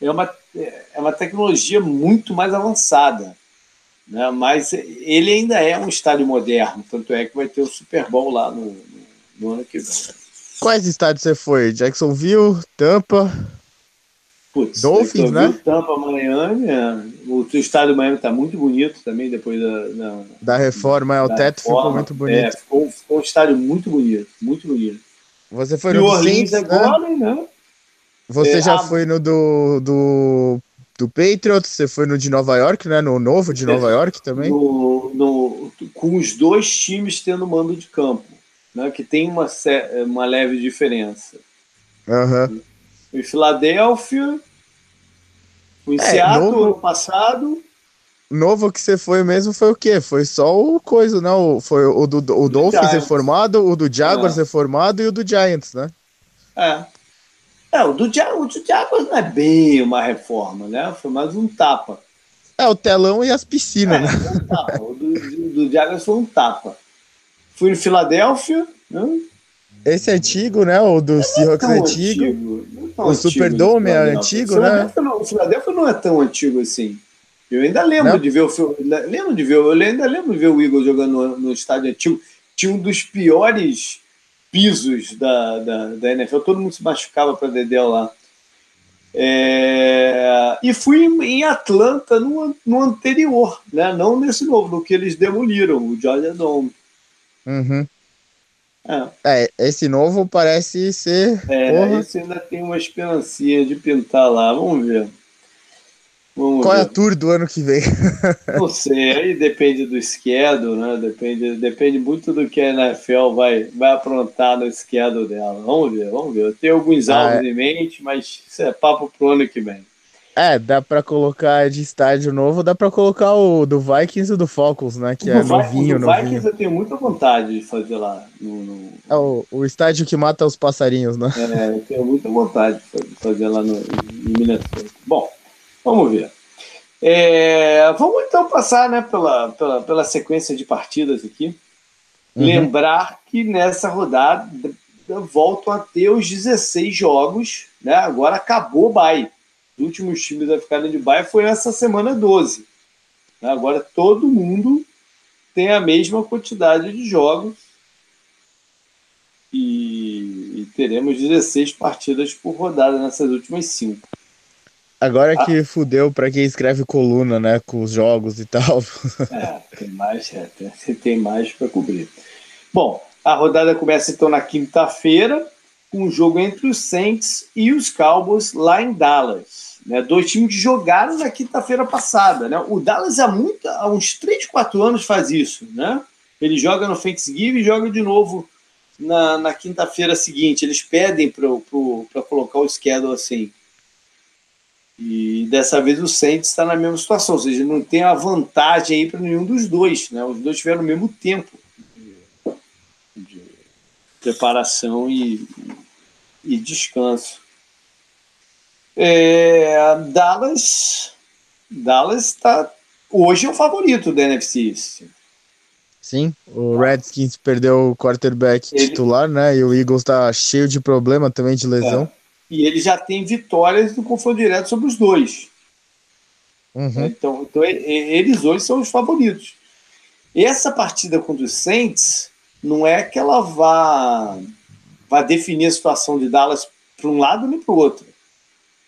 é uma, é uma tecnologia muito mais avançada. Né? Mas ele ainda é um estádio moderno, tanto é que vai ter o Super Bowl lá no, no, no ano que vem. Quais estádios você foi? Jacksonville, Tampa? Putz, Dolphins, né? Tampa, Miami. É. O estádio do Miami está muito bonito também depois da, da, da reforma. É, o teto reforma. ficou muito bonito. É, ficou, ficou, um estádio muito bonito, muito bonito. Você foi e no Saints, né? agora, né? Você é, já a... foi no do, do, do Patriots, você foi no de Nova York, né? No novo de Nova York também? No, no, com os dois times tendo mando de campo, né? Que tem uma, uma leve diferença. Uhum. Em Filadélfia, em é, Seattle novo... ano passado. Novo que você foi mesmo foi o quê? Foi só o coisa, né? O, foi o do, o Dolphins reformado, o do Jaguars é. reformado e o do Giants, né? É. É, o do, o do Jaguars não é bem uma reforma, né? Foi mais um tapa. É, o telão e as piscinas, é, né? Um tapa. O do, do, Jaguars foi um tapa. Fui em Filadélfia, né? Esse é antigo, né? O do é Seahawks é antigo. antigo. É o Superdome é antigo, né? o Filadélfia não é tão antigo assim. Eu ainda lembro não? de ver o lembro de ver, eu ainda lembro de ver o Eagles jogando no, no estádio antigo. Tinha um dos piores pisos da, da, da NFL, todo mundo se machucava para Dedéu lá. É, e fui em Atlanta no, no anterior, né? não nesse novo, no que eles demoliram, o Georgia Dome. Uhum. É. é. esse novo parece ser. É, porra. esse ainda tem uma esperancinha de pintar lá, vamos ver. Vamos Qual ver. é a tour do ano que vem? <laughs> Não sei, aí depende do schedule, né? Depende, depende muito do que a NFL vai, vai aprontar no schedule dela. Vamos ver, vamos ver. Eu tenho alguns ah, alvos é. em mente, mas isso é papo pro ano que vem. É, dá pra colocar de estádio novo, dá pra colocar o do Vikings e do Falcons, né? Que o é Vi novinho, o Vikings eu tenho muita vontade de fazer lá. No, no... É o, o estádio que mata os passarinhos, né? É, eu tenho muita vontade de fazer lá no, em Minnesota. Bom, Vamos ver. É, vamos então passar né, pela, pela, pela sequência de partidas aqui. Uhum. Lembrar que nessa rodada voltam a ter os 16 jogos. Né? Agora acabou o bye. Os últimos times a ficarem de bye foi essa semana 12. Né? Agora todo mundo tem a mesma quantidade de jogos. E, e teremos 16 partidas por rodada nessas últimas cinco. Agora ah. que fudeu para quem escreve coluna, né, com os jogos e tal. É, tem mais, é, tem, tem mais para cobrir. Bom, a rodada começa então na quinta-feira, com um jogo entre os Saints e os Cowboys lá em Dallas. Né, dois times que jogaram na quinta-feira passada. Né? O Dallas há, muito, há uns 3, 4 anos faz isso. Né? Ele joga no Thanksgiving e joga de novo na, na quinta-feira seguinte. Eles pedem para colocar o schedule assim. E dessa vez o Saints está na mesma situação, ou seja, não tem a vantagem aí para nenhum dos dois, né? Os dois tiveram o mesmo tempo de, de preparação e, e descanso. É, Dallas, Dallas está hoje é o favorito da NFC. Sim, o Redskins perdeu o quarterback Ele... titular, né? E o Eagles está cheio de problema também de lesão. É e ele já tem vitórias no confronto direto sobre os dois. Uhum. Então, então eles hoje são os favoritos. Essa partida contra os Saints não é que ela vá, vá definir a situação de Dallas para um lado nem para o outro.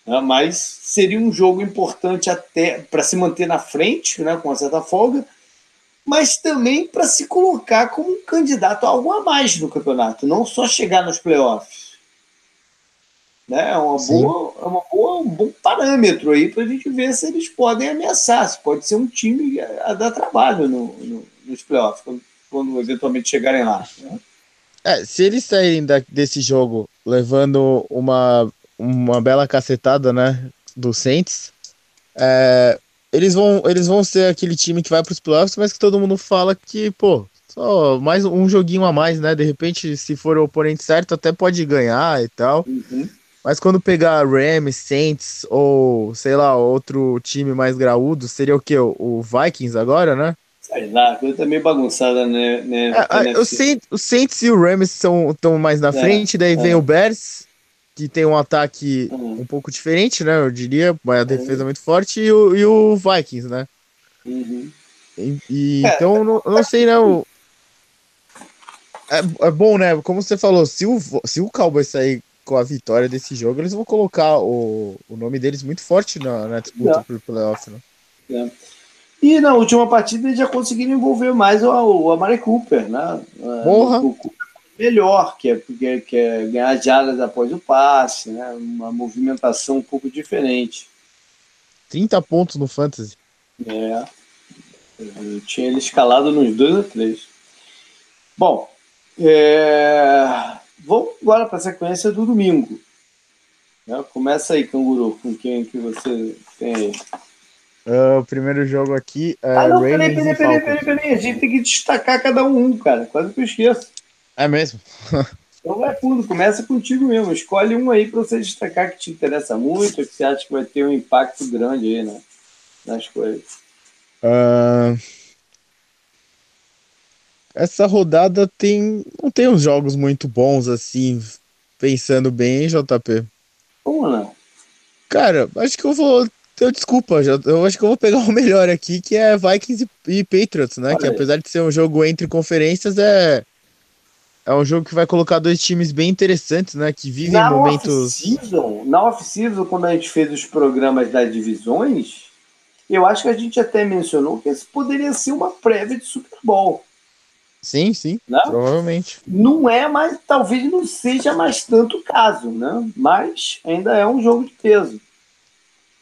Né? Mas seria um jogo importante até para se manter na frente, né, com uma certa folga, mas também para se colocar como um candidato a algo a mais no campeonato, não só chegar nos playoffs. Né? É, uma boa, é uma boa, um bom parâmetro aí para a gente ver se eles podem ameaçar, se pode ser um time a, dar trabalho no, no, nos playoffs, quando, quando eventualmente chegarem lá. Né? É, se eles saírem da, desse jogo levando uma, uma bela cacetada, né, do Saints, é, eles, vão, eles vão ser aquele time que vai para os playoffs, mas que todo mundo fala que, pô, só mais um joguinho a mais, né? De repente, se for o oponente certo, até pode ganhar e tal. Uhum. Mas quando pegar Rams, Saints ou, sei lá, outro time mais graúdo, seria o quê? O Vikings agora, né? Sei lá, coisa tá meio bagunçada, né? né é, o, Saints, o Saints e o Rams estão mais na é, frente, daí é. vem o Bears, que tem um ataque uhum. um pouco diferente, né? Eu diria, mas a uhum. defesa uhum. muito forte, e o, e o Vikings, né? Uhum. E, e é. então, não, não sei, não. É, é bom, né? Como você falou, se o, se o Cowboys sair com a vitória desse jogo, eles vão colocar o, o nome deles muito forte na, na disputa por playoff, né? É. E na última partida eles já conseguiram envolver mais o, o Amari Cooper, né? Porra. O, o melhor, que é, que, que é ganhar jardas após o passe, né? Uma movimentação um pouco diferente. 30 pontos no Fantasy. É. Eu tinha ele escalado nos dois ou três. Bom, é... Vamos agora para a sequência do domingo. Né? Começa aí, Canguru, com quem que você tem aí. Uh, o primeiro jogo aqui é ah, não, peraí, peraí, peraí, peraí, peraí, a gente tem que destacar cada um, cara, quase que eu esqueço. É mesmo? <laughs> então vai fundo, começa contigo mesmo, escolhe um aí para você destacar que te interessa muito, que você acha que vai ter um impacto grande aí, né, nas coisas. Uh, essa rodada tem não tem uns jogos muito bons assim, pensando bem, JP. Como não? Cara, acho que eu vou. Eu, desculpa, eu acho que eu vou pegar <laughs> o melhor aqui, que é Vikings e, Patriots, né? Olha que apesar de ser um jogo entre conferências, é. É um jogo que vai colocar dois times bem interessantes, né? Que vivem na momentos. Off-season, na off-season, quando a gente fez os programas das divisões, eu acho que a gente até mencionou que esse poderia ser uma prévia de Super Bowl. Sim, sim, né? provavelmente. Não é, mas talvez não seja mais tanto o caso, né? Mas ainda é um jogo de peso.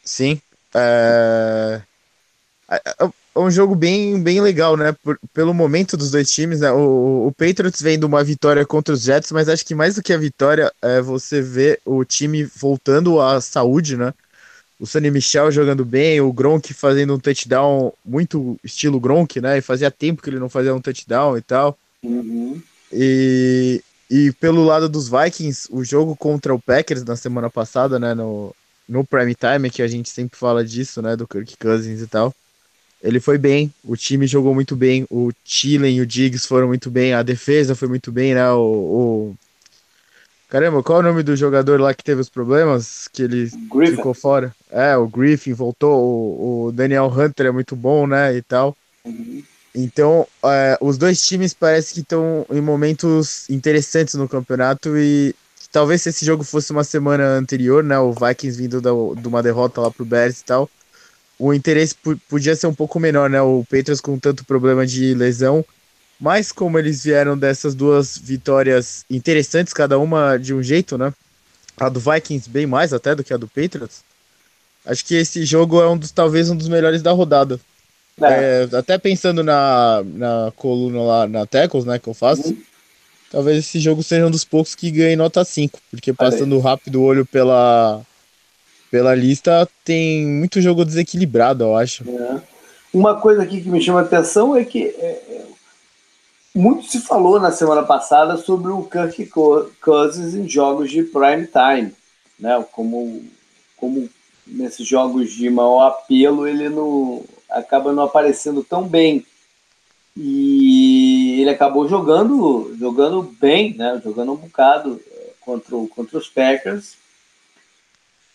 Sim. É, é, é um jogo bem, bem legal, né? Por, pelo momento dos dois times, né? O, o Patriots vem de uma vitória contra os Jets, mas acho que mais do que a vitória é você ver o time voltando à saúde, né? O Sonny Michel jogando bem, o Gronk fazendo um touchdown muito estilo Gronk, né? E fazia tempo que ele não fazia um touchdown e tal. Uhum. E, e pelo lado dos Vikings, o jogo contra o Packers na semana passada, né? No, no prime time, que a gente sempre fala disso, né? Do Kirk Cousins e tal. Ele foi bem, o time jogou muito bem, o Thielen e o Diggs foram muito bem, a defesa foi muito bem, né? O, o Caramba, qual é o nome do jogador lá que teve os problemas? Que ele Griffin. ficou fora? É, o Griffin voltou, o, o, Daniel Hunter é muito bom, né? E tal. Uhum. Então, é, os dois times parece que estão em momentos interessantes no campeonato e talvez se esse jogo fosse uma semana anterior, né? O Vikings vindo da, de uma derrota lá pro Bears e tal, o interesse podia ser um pouco menor, né? O Patriots com tanto problema de lesão mas como eles vieram dessas duas vitórias interessantes, cada uma de um jeito, né? A do Vikings bem mais até do que a do Patriots. Acho que esse jogo é um dos talvez um dos melhores da rodada. É. É, até pensando na, na coluna lá na Tackles, né, que eu faço. Uhum. Talvez esse jogo seja um dos poucos que ganhe nota 5, porque passando rápido o olho pela pela lista, tem muito jogo desequilibrado, eu acho. É. Uma coisa aqui que me chama a atenção é que é, muito se falou na semana passada sobre o Kirk Cousins em jogos de prime time, né? Como, como nesses jogos de maior apelo ele não acaba não aparecendo tão bem e ele acabou jogando jogando bem, né? Jogando um bocado eh, contra, contra os Packers.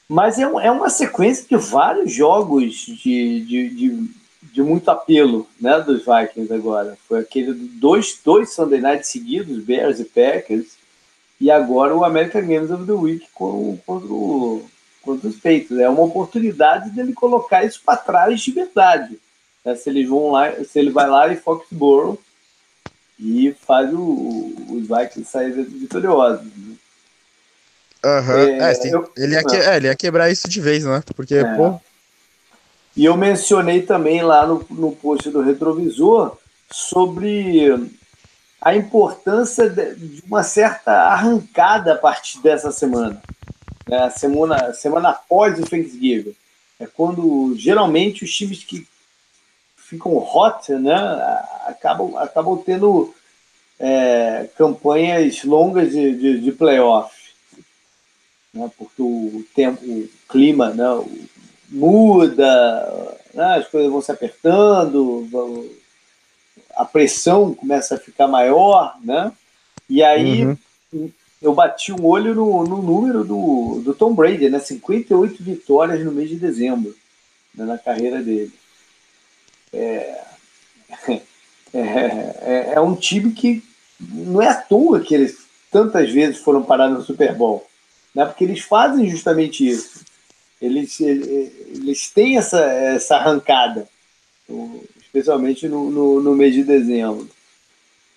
Mas é, é uma sequência de vários jogos de, de, de de muito apelo né, dos Vikings agora. Foi aquele dois, dois Sunday Nights seguidos, Bears e Packers, e agora o American Games of the Week com, contra, o, contra os Peitos. É uma oportunidade dele colocar isso para trás de verdade. Né? Se eles vão lá, se ele vai lá em Foxborough e faz o, os Vikings saírem vitoriosos. Né? Uhum. É, é, eu, ele, ia que, é, ele ia quebrar isso de vez, né? Porque, é. pô. E eu mencionei também lá no, no post do retrovisor sobre a importância de uma certa arrancada a partir dessa semana. Né? A semana, semana após o Thanksgiving. É quando geralmente os times que ficam hot né, acabam, acabam tendo é, campanhas longas de, de, de playoff. Né, porque o tempo, o clima né, muda, né, as coisas vão se apertando, vão, a pressão começa a ficar maior, né? E aí uhum. eu bati um olho no, no número do, do Tom Brady, né? 58 vitórias no mês de dezembro, né? na carreira dele. É, <laughs> é, é, é um time que não é à toa que eles tantas vezes foram parar no Super Bowl, né? Porque eles fazem justamente isso. Eles, eles têm essa, essa arrancada especialmente no, no, no, mês de dezembro.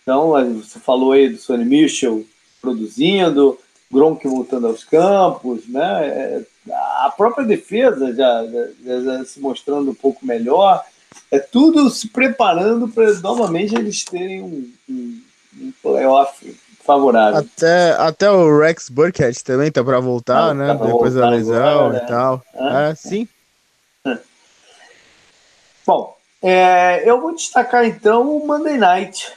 Então, você falou aí do Sonny Mitchell produzindo, Gronk voltando aos campos, né? É, a própria defesa já, já, já se mostrando um pouco melhor. É tudo se preparando para novamente eles terem um, um, um playoff favorável. Até, até o Rex Burkhead também tá para voltar, ah, né? Tá Depois da lesão agora, e né? tal. É, sim. <laughs> Bom, é, eu vou destacar então o Monday Night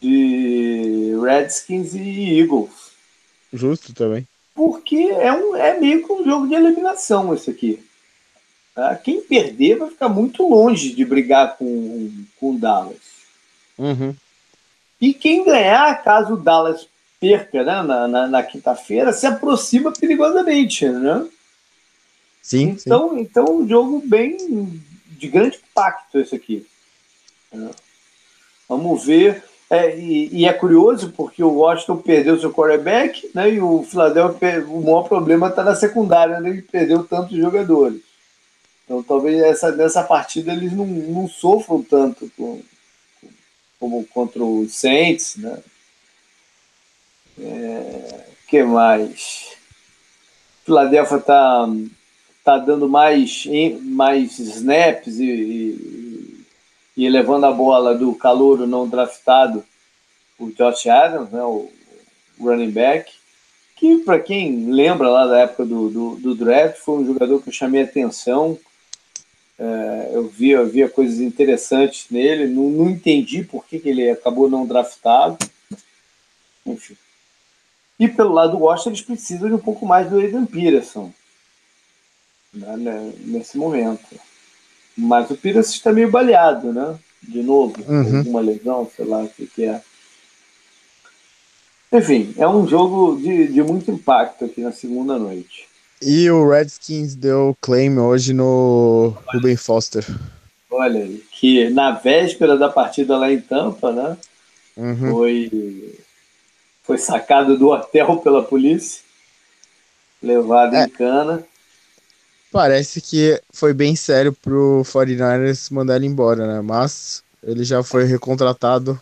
de Redskins e Eagles. Justo também. Porque é, um, é meio que um jogo de eliminação esse aqui. Tá? Quem perder vai ficar muito longe de brigar com o Dallas. Uhum. E quem ganhar, caso o Dallas perca né, na, na, na quinta-feira, se aproxima perigosamente, né? Sim. Então, sim. então um jogo bem de grande impacto esse aqui. É. Vamos ver. É, e, e, é curioso porque o Washington perdeu seu quarterback, né? E o Philadelphia, o maior problema está na secundária, né? Ele perdeu tantos jogadores. Então talvez essa, nessa partida eles não, não sofram tanto com, como contra o Saints, né? É, que mais? Philadelphia está tá dando mais, mais snaps e, e, e levando a bola do calouro não draftado, o Josh Adams, né, o, running back, que para quem lembra lá da época do, do, do, draft, foi um jogador que eu chamei atenção. É, eu via, eu via coisas interessantes nele, não, não entendi por que, que ele acabou não draftado. Enfim. E pelo lado do Washington, eles precisam de um pouco mais do Aidan Peterson né, né, nesse momento. Mas o Pires está meio baleado, né? De novo, uhum. alguma lesão, sei lá o que, que é. Enfim, é um jogo de, de muito impacto aqui na segunda noite. E o Redskins deu claim hoje no Ruben Foster. Olha que na véspera da partida lá em Tampa, né? Uhum. Foi, foi sacado do hotel pela polícia, levado é. em cana. Parece que foi bem sério pro 49ers mandar ele embora, né? Mas ele já foi recontratado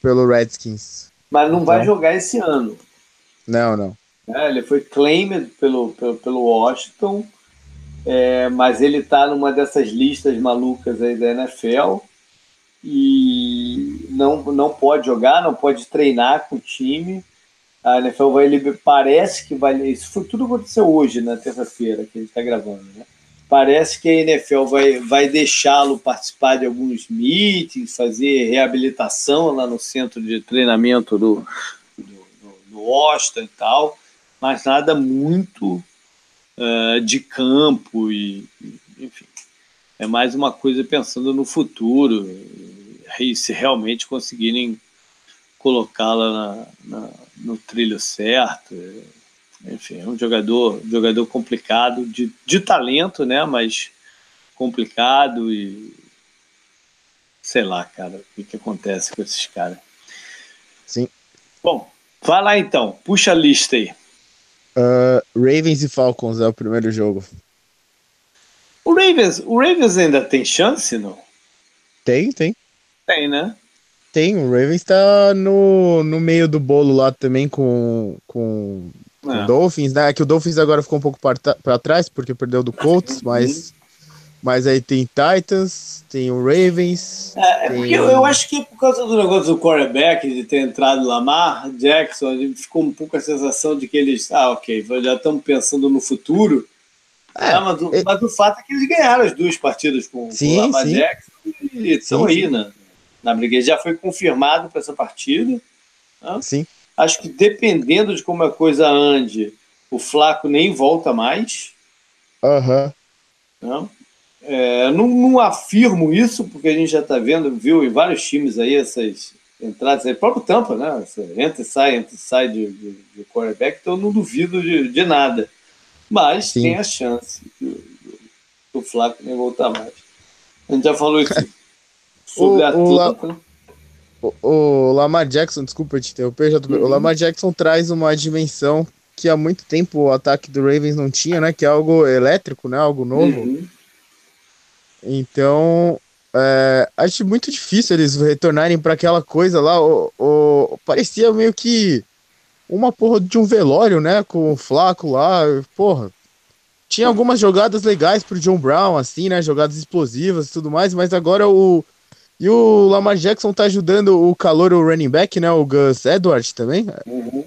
pelo Redskins. Mas não então... vai jogar esse ano. Não, não. É, ele foi claimed pelo, pelo, pelo Washington, é, mas ele está numa dessas listas malucas aí da NFL e não, não pode jogar, não pode treinar com o time. A NFL vai liberar, parece que vai, isso foi tudo aconteceu hoje, na terça-feira, que a gente está gravando, né? Parece que a NFL vai, vai deixá-lo participar de alguns meetings, fazer reabilitação lá no centro de treinamento do, do, do Washington e tal, mas nada muito uh, de campo e, enfim, é mais uma coisa pensando no futuro e se realmente conseguirem colocá-la no trilho certo. Enfim, é um jogador, jogador complicado, de, de talento, né? Mas complicado e sei lá, cara, o que, que acontece com esses caras. Sim. Bom, vai lá então, puxa a lista aí. Uh, Ravens e Falcons é o primeiro jogo. O Ravens, o Ravens ainda tem chance, não? Tem, tem. Tem, né? Tem, o Ravens tá no, no meio do bolo lá também com, com É. O Dolphins, né? É que o Dolphins agora ficou um pouco para trás, porque perdeu do Colts, mas. Mas aí tem Titans, tem o Ravens. É, é tem... porque eu, eu, acho que por causa do negócio do quarterback, de ter entrado Lamar Jackson, a gente ficou um pouco a sensação de que eles. Ah, ok, já estamos pensando no futuro. É, ah, mas, o, é... mas, o, fato é que eles ganharam as duas partidas com, sim, com o Lamar sim. Jackson e estão aí na, na briga. Já foi confirmado para essa partida. Né? Sim. Acho que dependendo de como a coisa ande, o Flaco nem volta mais. Aham. Uhum. É, não, não, afirmo isso, porque a gente já está vendo, viu em vários times aí essas entradas, aí, próprio Tampa, né? Entra e sai, entra e sai de, de, de quarterback, então eu não duvido de, de nada. Mas Sim. tem a chance do, do Flaco nem voltar mais. A gente já falou isso <laughs> sobre o, a Atlanta. Né? O, o, Lamar Jackson, desculpa te interromper, já tô... uhum. o Lamar Jackson traz uma dimensão que há muito tempo o ataque do Ravens não tinha, né? Que é algo elétrico, né? Algo novo. Uhum. Então, é, acho muito difícil eles retornarem para aquela coisa lá. O, o, parecia meio que uma porra de um velório, né? Com o Flaco lá. Porra. Tinha algumas jogadas legais pro John Brown, assim, né? Jogadas explosivas e tudo mais, mas agora o. E o Lamar Jackson tá ajudando o calor, o running back, né? O Gus Edwards também. Uhum.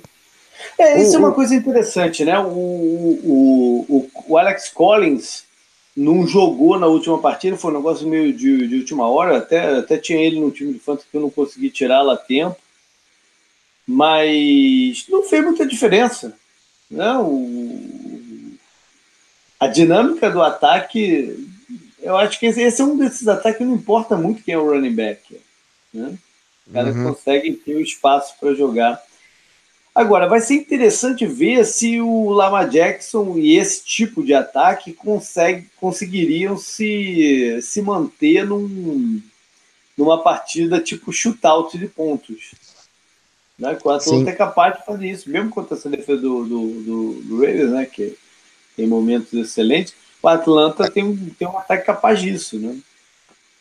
É, isso o, é uma coisa interessante, né? O, o, o, o Alex Collins não jogou na última partida, foi um negócio meio de, de última hora, até, até tinha ele no time de fantasy que eu não consegui tirar lá a tempo, mas não fez muita diferença. Né? O, a dinâmica do ataque, eu acho que esse, esse, é um desses ataques que não importa muito quem é o running back. Né? O cara uhum. consegue ter o espaço para jogar. Agora, vai ser interessante ver se o Lama Jackson e esse tipo de ataque consegue, conseguiriam se, se manter num, numa partida tipo shootout de pontos. Né? O Atlanta é capaz de fazer isso, mesmo contra essa defesa do, do, do, do Raiders, né? que tem momentos excelentes. O Atlanta tem um, tem um ataque capaz disso. Né?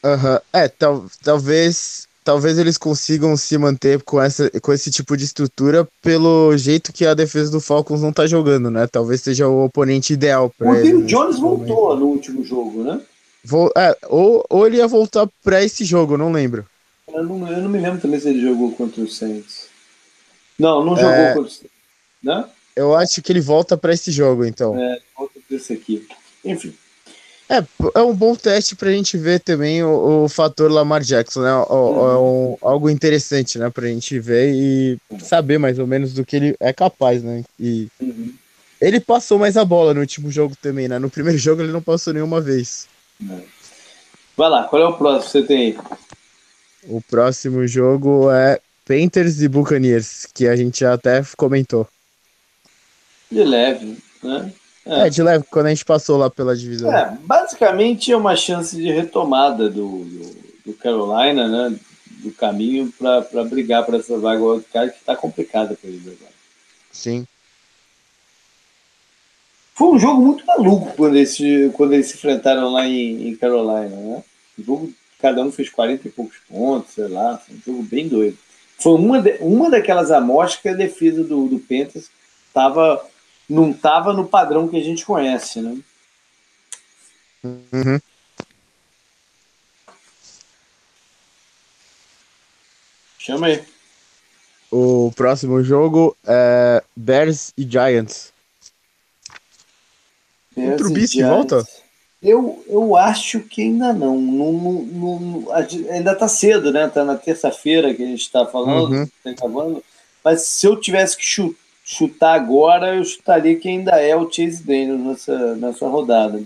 Uhum. É, tal, talvez talvez eles consigam se manter com, essa, com esse tipo de estrutura pelo jeito que a defesa do Falcons não tá jogando, né? Talvez seja o oponente ideal para ele. O Jones voltou no último jogo, né? Vou, é, ou, ou ele ia voltar para esse jogo, não lembro. Eu não, eu não me lembro também se ele jogou contra o Saints. Não, não jogou é, contra o Saints. Né? Eu acho que ele volta para esse jogo, então. É, volta para esse aqui. Enfim. É, é um bom teste pra gente ver também o, o fator Lamar Jackson, né? O, uhum. É um, algo interessante, né? Pra gente ver e saber mais ou menos do que ele é capaz, né? E uhum. ele passou mais a bola no último jogo também, né? No primeiro <laughs> jogo ele não passou nenhuma vez. Vai lá, qual é o próximo que você tem aí? O próximo jogo é Panthers e Buccaneers, que a gente já até comentou. De leve, né? É. é, de leve, quando a gente passou lá pela divisão. É, basicamente é uma chance de retomada do, do, do Carolina, né? Do caminho para brigar para essa vaga wildcard que está complicada para eles agora. Sim. Foi um jogo muito maluco quando eles, quando eles se enfrentaram lá em, em Carolina, né? Um jogo, cada um fez 40 e poucos pontos, sei lá, foi um jogo bem doido. Foi uma, de, uma daquelas amostras que a defesa do, do Panthers estava não estava no padrão que a gente conhece, né? Uhum. Chama aí. O próximo jogo é Bears e Giants. Bears o Trubisky volta? Eu, eu acho que ainda não. não, não, não ainda está cedo, né? Tá na terça-feira que a gente está falando, uhum. tá acabando. Mas se eu tivesse que chutar chutar agora, eu chutaria que ainda é o Chase Daniel nessa, nessa rodada.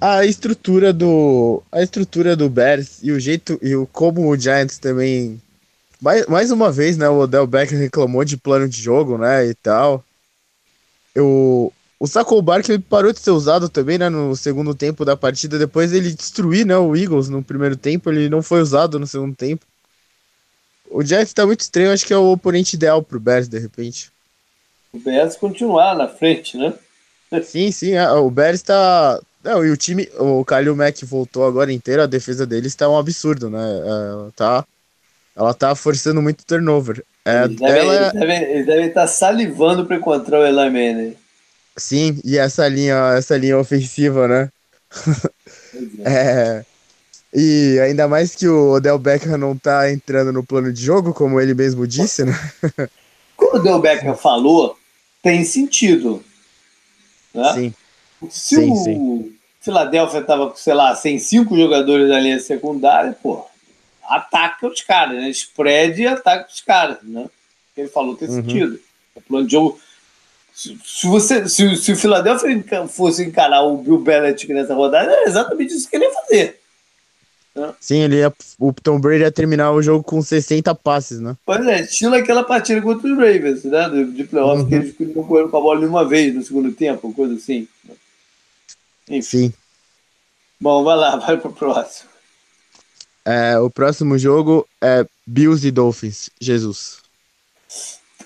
A estrutura do a estrutura do Bears e o jeito e o como o Giants também mais, mais uma vez, né, o Odell Beckham reclamou de plano de jogo, né, e tal. Eu, o Saco Barkley parou de ser usado também, né, no segundo tempo da partida, depois ele destruir, né, o Eagles no primeiro tempo, ele não foi usado no segundo tempo. O Giants tá muito estranho, acho que é o oponente ideal pro Bears, de repente. O Bears continuar na frente, né? <laughs> Sim, sim, é, o Bears tá. Não, e o time, o Kalil Mack voltou agora inteiro, a defesa deles tá um absurdo, né? Ela tá, ela tá forçando muito turnover. É, eles, devem, ela... eles, devem, eles devem estar salivando para encontrar o Eli Manning. Sim, e essa linha, essa linha ofensiva, né? <laughs> é. E ainda mais que o Odell Beckham não tá entrando no plano de jogo, como ele mesmo disse, né? <laughs> Como o Odell Beckham falou, tem sentido. Né? Sim. Se sim, o sim. Philadelphia tava, sei lá, sem cinco jogadores da linha secundária, pô, ataca os caras, né? Spread e ataca os caras, né? Ele falou tem uhum. sentido. O plano de jogo. Se, você, se, se o Philadelphia fosse encarar o Bill Belichick nessa rodada, era exatamente isso que ele ia fazer. Né? Sim, ele ia, o Tom Brady ia terminar o jogo com 60 passes, né? Pois é, estilo aquela partida contra os Ravens, né? De, de playoff, uhum. que eles não correram com a bola nenhuma vez no segundo tempo, coisa assim. Enfim. Sim. Bom, vai lá, <laughs> vai pro próximo. É, o próximo jogo é Bills e Dolphins. Jesus.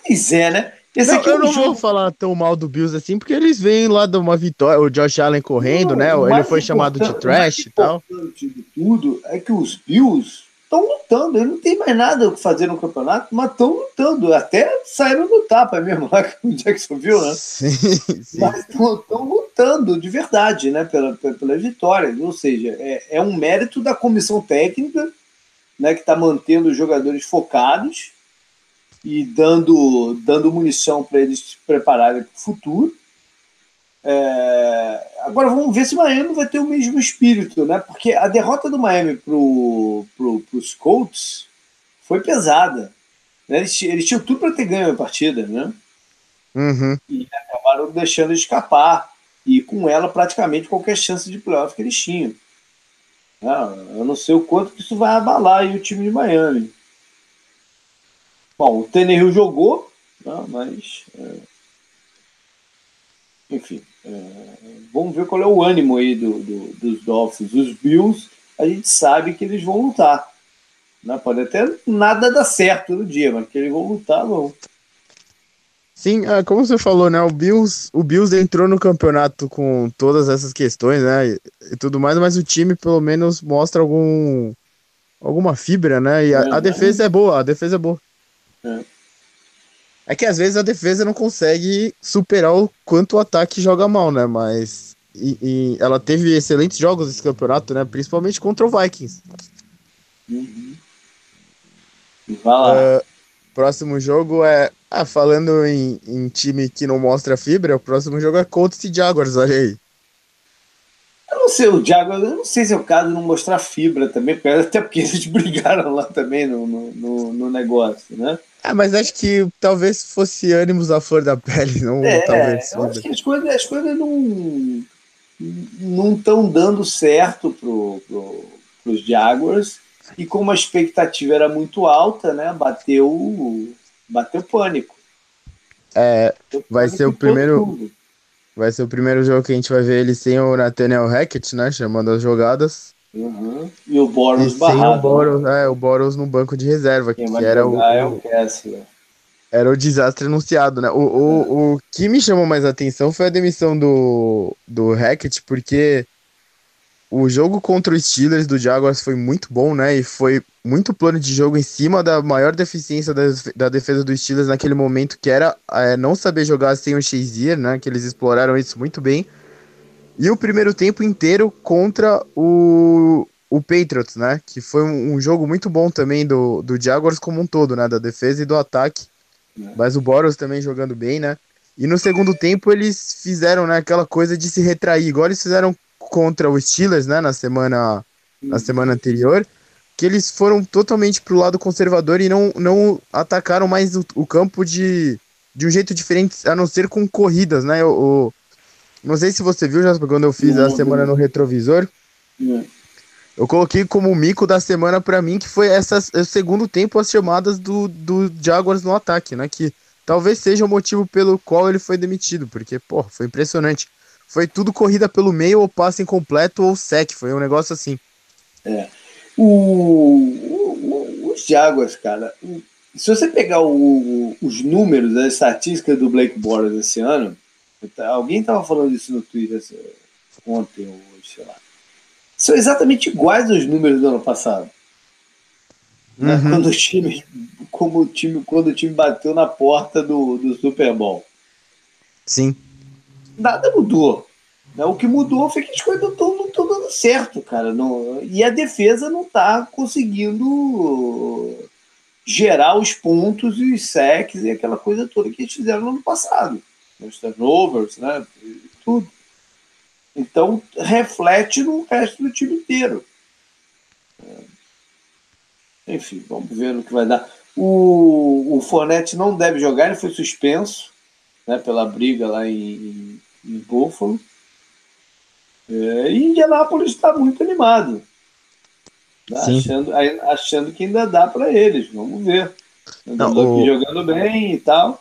Pois é, né? Esse não, é eu não jogo... vou falar tão mal do Bills assim, porque eles vêm lá de uma vitória, o Josh Allen correndo, não, né? Ele foi chamado de trash e tal. O de tudo é que os Bills estão lutando, eles não tem mais nada o que fazer no campeonato, mas estão lutando. Até saíram no tapa mesmo lá com o Jacksonville, né? Sim, sim. Mas estão lutando de verdade, né? Pela, pela vitória. Ou seja, é, é um mérito da comissão técnica, né? Que está mantendo os jogadores focados e dando, dando munição para eles se prepararem para o futuro. É... Agora vamos ver se Miami vai ter o mesmo espírito, né? Porque a derrota do Miami para pro, os Colts foi pesada. Né? Eles, eles tinham tudo para ter ganho a partida, né? Uhum. E acabaram deixando escapar. E com ela praticamente qualquer chance de playoff que eles tinham. Ah, eu não sei o quanto que isso vai abalar o time de Miami. Bom, o Tannehill jogou, né, mas. É... Enfim, é... vamos ver qual é o ânimo aí do, do, dos Dolphins. Os Bills, a gente sabe que eles vão lutar. Né? Pode até nada dar certo no dia, mas que eles vão lutar, vão. Sim, é, como você falou, né? O Bills, o Bills entrou no campeonato com todas essas questões, né? E, e tudo mais, mas o time pelo menos mostra algum alguma fibra, né? E a, a defesa é boa, a defesa é boa. É. é que às vezes a defesa não consegue superar o quanto o ataque joga mal, né? Mas e, e ela teve excelentes jogos nesse campeonato, né? Principalmente contra o Vikings. Uhum. Vai lá. Uh, próximo jogo é. Ah, falando em, em, time que não mostra fibra, o próximo jogo é Colts e Jaguars, olha aí. Eu não sei, o Jaguars, eu não sei se é o caso de não mostrar fibra também, <laughs> até porque eles brigaram lá também no, no, no, negócio, né? Ah, mas acho que talvez fosse ânimos à flor da pele, não é, talvez. Eu acho que as coisas, as coisas não não estão dando certo pro, pro, pros Jaguars e como a expectativa era muito alta, né, bateu bateu pânico. É, bateu vai pânico ser o primeiro vai ser o primeiro jogo que a gente vai ver ele sem o Nathaniel Hackett, né, chamando as jogadas. Uhum. E o Boros barrado. Sem o Boros, né? é, o Boros no banco de reserva, Quem que era o, é o Kessler. Era o desastre anunciado, né? O, o, o que me chamou mais atenção foi a demissão do, do Hackett, porque o jogo contra os Steelers do Jaguars foi muito bom, né? E foi muito plano de jogo em cima da maior deficiência da, defesa dos Steelers naquele momento, que era é, não saber jogar sem o Shazier, né? Que eles exploraram isso muito bem. E o primeiro tempo inteiro contra o, o Patriots, né? Que foi um, um, jogo muito bom também do, do Jaguars como um todo, né? Da defesa e do ataque. Mas o Boros também jogando bem, né? E no segundo tempo eles fizeram né, aquela coisa de se retrair, igual eles fizeram contra o Steelers, né? Na semana, na uhum. semana anterior. Que eles foram totalmente pro lado conservador e não, não atacaram mais o, o campo de, de um jeito diferente, a não ser com corridas, né? O, não sei se você viu, Jasper, quando eu fiz não, a semana não. no retrovisor. Não. Eu coloquei como mico da semana para mim que foi essa, o segundo tempo as chamadas do, do Jaguars no ataque, né? Que talvez seja o motivo pelo qual ele foi demitido, porque, pô, foi impressionante. Foi tudo corrida pelo meio, ou passe incompleto, ou sec. Foi um negócio assim. É. O, o, os Jaguars, cara, se você pegar os números, as estatísticas do Blake Bortles esse ano, Alguém estava falando isso no Twitter ontem ou sei lá. São exatamente iguais aos números do ano passado. né? uhum. quando o time, como o time, quando o time bateu na porta do, do Super Bowl. Sim. Nada mudou. Né? O que mudou foi que as coisas não estão dando certo, cara. Não, e a defesa não está conseguindo gerar os pontos e os sacks e aquela coisa toda que eles fizeram no ano passado. Os turnovers, né? Tudo. Então, reflete no resto do time inteiro. É. Enfim, vamos ver no que vai dar. O, o Fornette não deve jogar, ele foi suspenso né, pela briga lá em, em Buffalo. É, e Indianápolis está muito animado. Né, achando, achando que ainda dá para eles. Vamos ver. Não, o... Jogando bem e tal.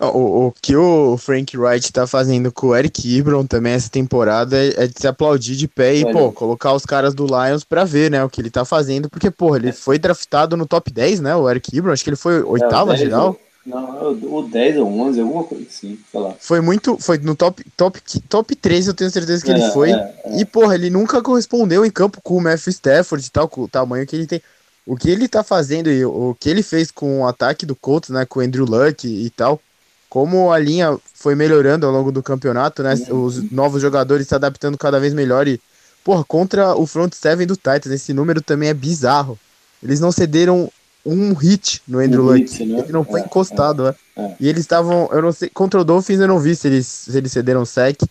O, o que o Frank Wright tá fazendo com o Eric Ibron também essa temporada é, é de se aplaudir de pé e, pô, colocar os caras do Lions pra ver, né, o que ele tá fazendo, porque, pô, ele é. foi draftado no top 10, né, o Eric Ibron, acho que ele foi oitava é, geral. Não, o 10 ou 11, alguma coisa assim, sei lá. Foi muito, foi no top, top, top 3, eu tenho certeza que é, ele foi, é, é. e, porra, ele nunca correspondeu em campo com o Matthew Stafford e tal, com o tamanho que ele tem. O que ele tá fazendo e o que ele fez com o ataque do Colts, né, com o Andrew Luck e tal, como a linha foi melhorando ao longo do campeonato, né? Os novos jogadores se adaptando cada vez melhor e, porra, contra o front seven do Titans, esse número também é bizarro. Eles não cederam um hit no Andrew um Luck. Né? Ele não foi é, encostado, é, né? É. E eles estavam, eu não sei, contra o Dolphins eu não vi se eles, se eles cederam sec,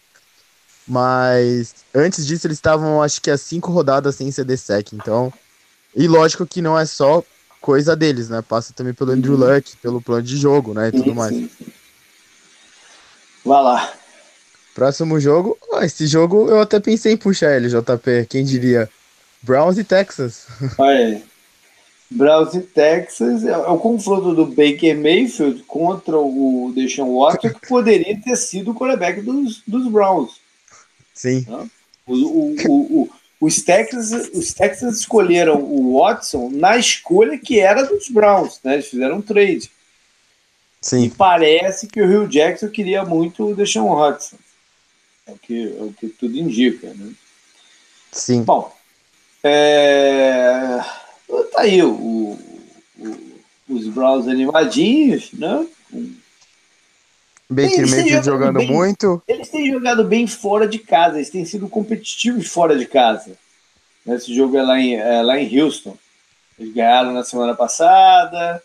mas antes disso eles estavam, acho que, a cinco rodadas sem ceder sec, então. E lógico que não é só coisa deles, né? Passa também pelo Andrew uhum. Luck, pelo plano de jogo, né? E tudo mais. Sim, sim. Vai lá. Próximo jogo. Oh, esse jogo eu até pensei em puxar ele, JP. Quem diria? Browns e Texas. Olha aí. Browns e Texas é, é o confronto do Baker Mayfield contra o Deshaun Watson, que poderia ter sido o quarterback dos, dos Browns. Sim. O, o, o, os, Texas, os Texas escolheram o Watson na escolha que era dos Browns, né? Eles fizeram um trade. Sim. E parece que o Rio Jackson queria muito o Deshaun Hudson. É o que, é o que tudo indica, né? Sim. Bom, é... tá aí o, o, os Browns animadinhos, né? Baker Mayfield jogando bem, muito. Eles têm jogado bem fora de casa, eles têm sido competitivos fora de casa. Esse jogo é lá em, é lá em Houston. Eles ganharam na semana passada,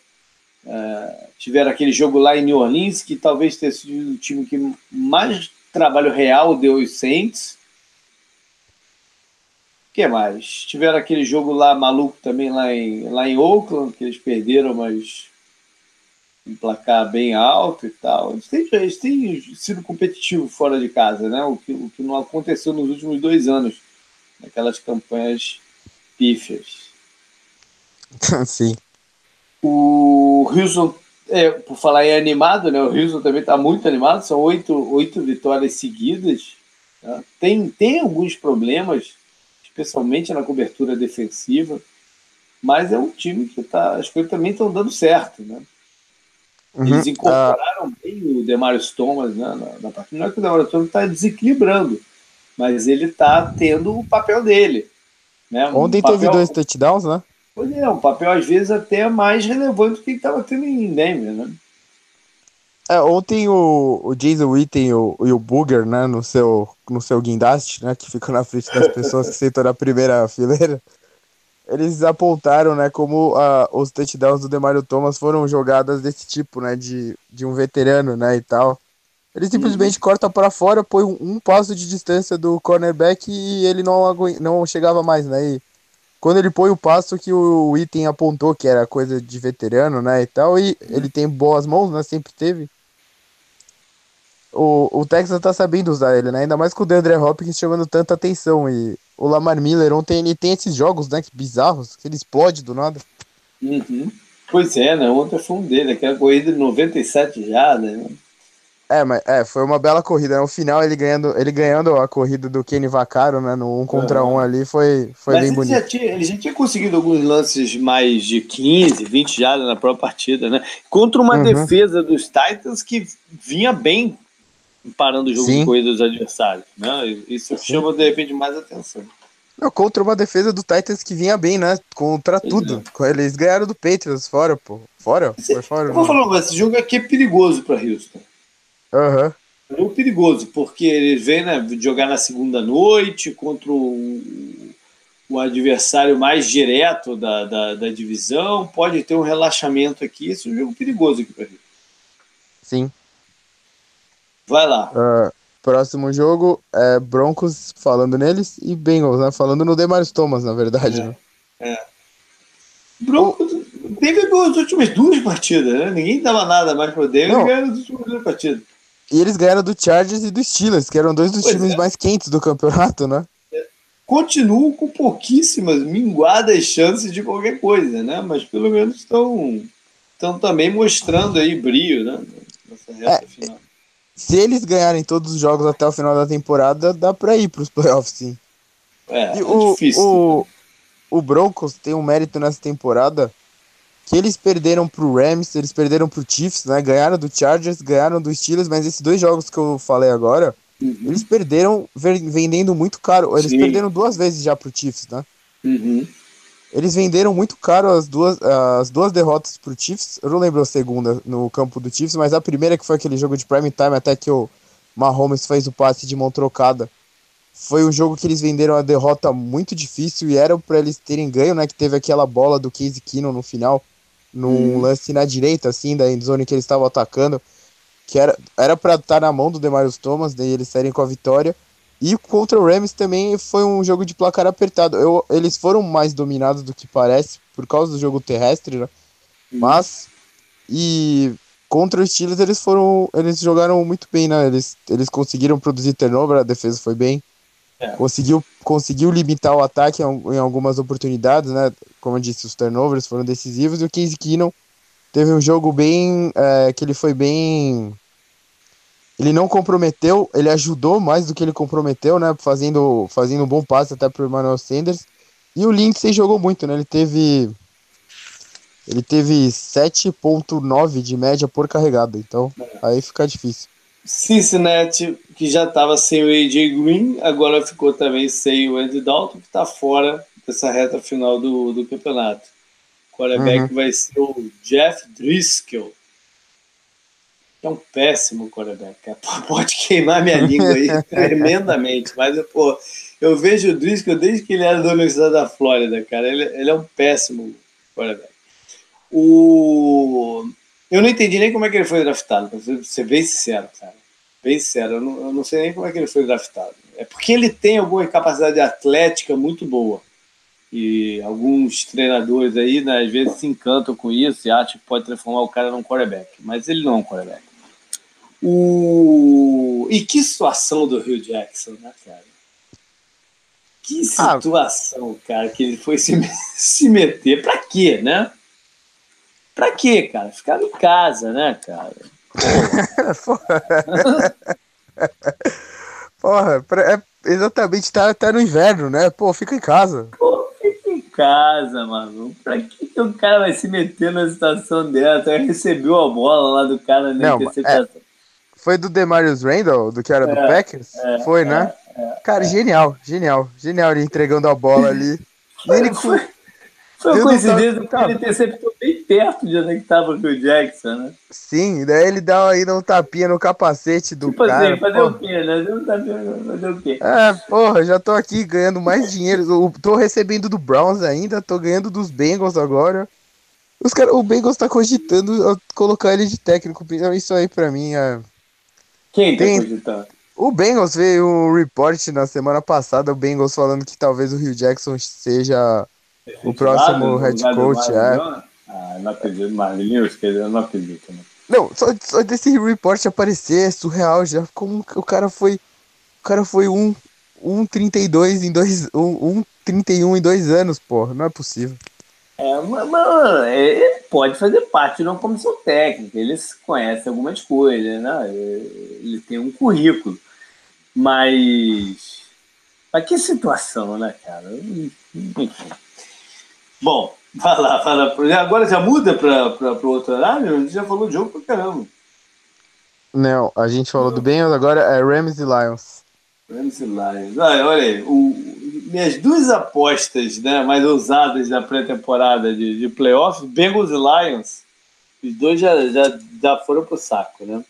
Uh, tiveram aquele jogo lá em New Orleans, que talvez tenha sido o time que mais trabalho real deu os Saints. O que mais? Tiveram aquele jogo lá maluco também lá em, lá em Oakland, que eles perderam, mas um placar bem alto e tal. Eles têm, eles têm sido competitivos fora de casa, né? O que, o que não aconteceu nos últimos dois anos, naquelas campanhas pífias. <laughs> Sim. O Houston, é, por falar em animado, né? O Houston também está muito animado, são oito, oito vitórias seguidas. Tá? Tem, tem alguns problemas, especialmente na cobertura defensiva, mas é um time que tá, as coisas também estão dando certo, né? Uhum. Eles incorporaram bem o Demarius Thomas né, na, na partida. Não é que o Demarius Thomas está desequilibrando, mas ele está tendo o papel dele. Né? Ontem papel... teve dois touchdowns, né? Pois é, um papel às vezes até mais relevante do que estava tendo em Denver, né? É, ontem o, o Jason Witten e o, e o Booger, né, no seu, no seu guindaste, né, que fica na frente das pessoas que sentam na primeira fileira, eles apontaram, né, como uh, os touchdowns do Demario Thomas foram jogadas desse tipo, né, de, de um veterano, né, e tal. Ele simplesmente uhum. corta para fora, põe um, um, passo de distância do cornerback e ele não, não chegava mais, né, e quando ele põe o passo que o item apontou que era coisa de veterano, né, e tal, e ele tem boas mãos, né, sempre teve. O, o Texas tá sabendo usar ele, né, ainda mais com o DeAndre Hopkins chamando tanta atenção, e o Lamar Miller ontem ele tem esses jogos, né, bizarros, que ele explode do nada. Uhum. Pois é, né, ontem foi um dele, aquela corrida de 97 já, né, é, mas é, foi uma bela corrida. No né? final, ele ganhando, ele ganhando a corrida do Kenny Vaccaro, né? No um contra um ali, foi, foi bem ele bonito. Já tinha, ele já tinha conseguido alguns lances mais de 15, 20 já na própria partida, né? Contra uma uhum. defesa dos Titans que vinha bem parando o jogo Sim. de corrida dos adversários, né? Isso Sim. chama, de repente, mais atenção. Não, contra uma defesa do Titans que vinha bem, né? Contra tudo. É. Eles ganharam do Patriots fora, pô. Fora? Foi fora. Eu vou falar, mas esse jogo aqui é perigoso pra Houston. Aham. Uhum. É um perigoso, porque eles vêm né, jogar na segunda noite contra o, o adversário mais direto da, da, da, divisão. Pode ter um relaxamento aqui. Esse é um jogo perigoso aqui pra Houston. Sim. Vai lá. Uh, próximo jogo é Broncos falando neles e Bengals, né? Falando no Demarius Thomas, na verdade. É. Né? é. Broncos teve as últimas duas partidas, né? Ninguém dava nada mais pro Denver e ganharam as últimas duas partidas. E eles ganharam do Chargers e do Steelers, que eram dois dos pois times é. mais quentes do campeonato, né? É. Continuam com pouquíssimas minguadas chances de qualquer coisa, né? Mas pelo menos estão estão também mostrando aí brilho, né? Nessa reta é, final se eles ganharem todos os jogos até o final da temporada, dá pra ir pros playoffs, sim. É, é o, difícil. O, o Broncos tem um mérito nessa temporada que eles perderam pro Rams, eles perderam pro Chiefs, né? Ganharam do Chargers, ganharam do Steelers, mas esses dois jogos que eu falei agora, uhum. eles perderam vendendo muito caro. Eles Sim. perderam duas vezes já pro Chiefs, né? Uhum. Eles venderam muito caro as duas, as duas derrotas pro Chiefs. Eu não lembro a segunda no campo do Chiefs, mas a primeira que foi aquele jogo de prime time, até que o Mahomes fez o passe de mão trocada. Foi um jogo que eles venderam a derrota muito difícil e era para eles terem ganho, né? Que teve aquela bola do Casey Keenum no final, num hum. lance na direita, assim, da zone que eles estavam atacando, que era era para estar tá na mão do Demarius Thomas, daí eles saírem com a vitória. E contra o Rams também foi um jogo de placar apertado. Eu, eles foram mais dominados do que parece, por causa do jogo terrestre, né? Mas. E contra os Steelers eles foram. Eles jogaram muito bem, né? Eles, eles conseguiram produzir turnover, a defesa foi bem. É. Conseguiu, conseguiu limitar o ataque em, algumas oportunidades, né? Como eu disse, os turnovers foram decisivos. E o Casey Keenum teve um jogo bem. É, que ele foi bem ele não comprometeu, ele ajudou mais do que ele comprometeu, né? Fazendo, fazendo um bom passe até pro Emmanuel Sanders. E o Lindsay jogou muito, né? Ele teve. Ele teve 7,9 de média por carregada, então aí fica difícil. Cincinnati, que já estava sem o AJ Green, agora ficou também sem o Andy Dalton, que está fora dessa reta final do, do campeonato. O quarterback uhum. vai ser o Jeff Driscoll é um péssimo quarterback. <laughs> Pode queimar minha língua aí <laughs> tremendamente, mas pô, eu vejo o Driscoll desde que ele era da Universidade da Flórida, cara. Ele, ele é um péssimo quarterback. O... Eu não entendi nem como é que ele foi draftado, pra ser bem sincero, cara. Bem sincero, eu não, eu não sei nem como é que ele foi draftado. É porque ele tem alguma capacidade atlética muito boa. E alguns treinadores aí, né, às vezes, se encantam com isso e acham que pode transformar o cara num quarterback. Mas ele não é um quarterback. O... E que situação do Rio Jackson, né, cara? Que ah. situação, ah. cara, que ele foi se, <laughs> se meter. Pra quê, né? Pra quê, cara? Ficar em casa, né, cara? <laughs> Porra, <laughs> Porra é, exatamente, tá, tá no inverno, né? Pô, fica em casa. Pô, fica em casa, mano. Pra que, que o cara vai se meter na situação dela? Até recebeu a bola lá do cara na Não, interceptação. É foi do Demarius Randall, do que era é, do Packers? É, foi, né? É, é, Cara, genial, genial. Genial ele entregando a bola ali. <laughs> foi, ele foi, foi uma coincidência porque ele interceptou bem perto de onde estava o Jackson, né? Sim, daí ele dá ainda um tapinha no capacete do tipo cara. Assim, fazer porra. o quê, né? Um tapinha, fazer o quê? É, porra, já tô aqui ganhando mais dinheiro. Tô recebendo do Browns ainda, tô ganhando dos Bengals agora. Os cara, o Bengals tá cogitando colocar ele de técnico. Isso aí pra mim é quem tá cogitando? O Bengals veio um report na semana passada, o Bengals falando que talvez o Rio Jackson seja o próximo head coach. É. Ah, não acredito, Marlinhos, eu não acredito. Né? Não, só, só desse report aparecer é surreal já. Como o cara foi. O cara foi um, um 32 em dois. Um, um 31 em dois anos, porra. Não é possível. É, mas, ele pode fazer parte de uma comissão técnica, eles conhecem algumas coisas, né? Ele tem um currículo. Mas. Mas que situação, né, cara? Bom, vai lá, fala. Agora já muda para outro horário? A gente já falou de jogo pra caramba. Não, a gente falou do Bengals, agora é Rams e Lions. Rams e Lions. Olha, olha aí, o, minhas duas apostas né, mais ousadas da pré-temporada de, de playoffs, Bengals e Lions, os dois já, já, já foram pro saco, né?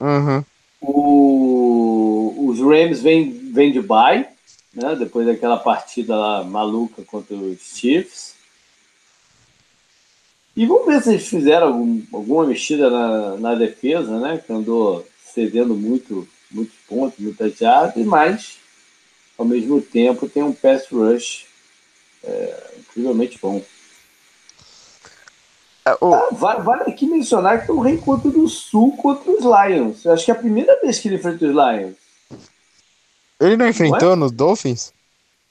Uhum. O, os Rams vêm vem de bye, né, depois daquela partida lá maluca contra os Chiefs. E vamos ver se eles fizeram algum, alguma mexida na, na defesa, né? Que andou cedendo muito, muitos pontos, muitas jardas, mas ao mesmo tempo tem um pass rush é, incrivelmente bom. É, ah, vale, vale, aqui mencionar que tem um reencontro do Sul contra os Lions. Eu acho que é a primeira vez que ele enfrenta os Lions. Ele não enfrentou não é? nos Dolphins?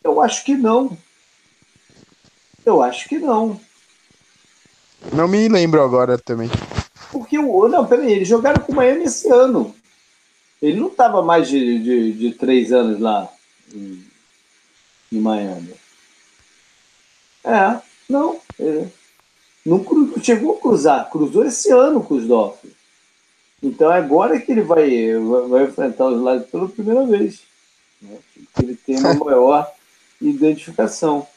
Eu acho que não. Eu acho que não. Não me lembro agora também. Porque o. Não, peraí, eles jogaram com o Miami esse ano. Ele não estava mais de, de, de, três anos lá em, em Miami. É, não. É, não, chegou a cruzar, cruzou esse ano com os Dolphins. Então é agora que ele vai, vai enfrentar os lados pela primeira vez. Né? Ele tem uma <laughs> maior identificação.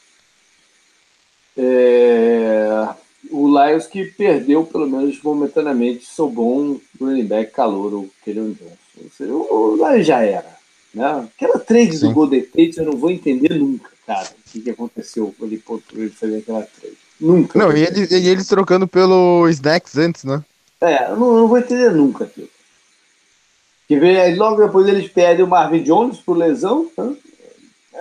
É, o Lions que perdeu, pelo menos momentaneamente, seu bom running back calor, o Kellen Johnson. O Lions já era. Né? Aquela trade Sim. do Golden Tate eu não vou entender nunca, cara, o que, que aconteceu ele, ele fazer aquela trade. Nunca. Não, e eles, e eles trocando pelo Snacks antes, né? É, eu não, não vou entender nunca aquilo. Que vem, logo depois eles perdem o Marvin Jones por lesão. Né?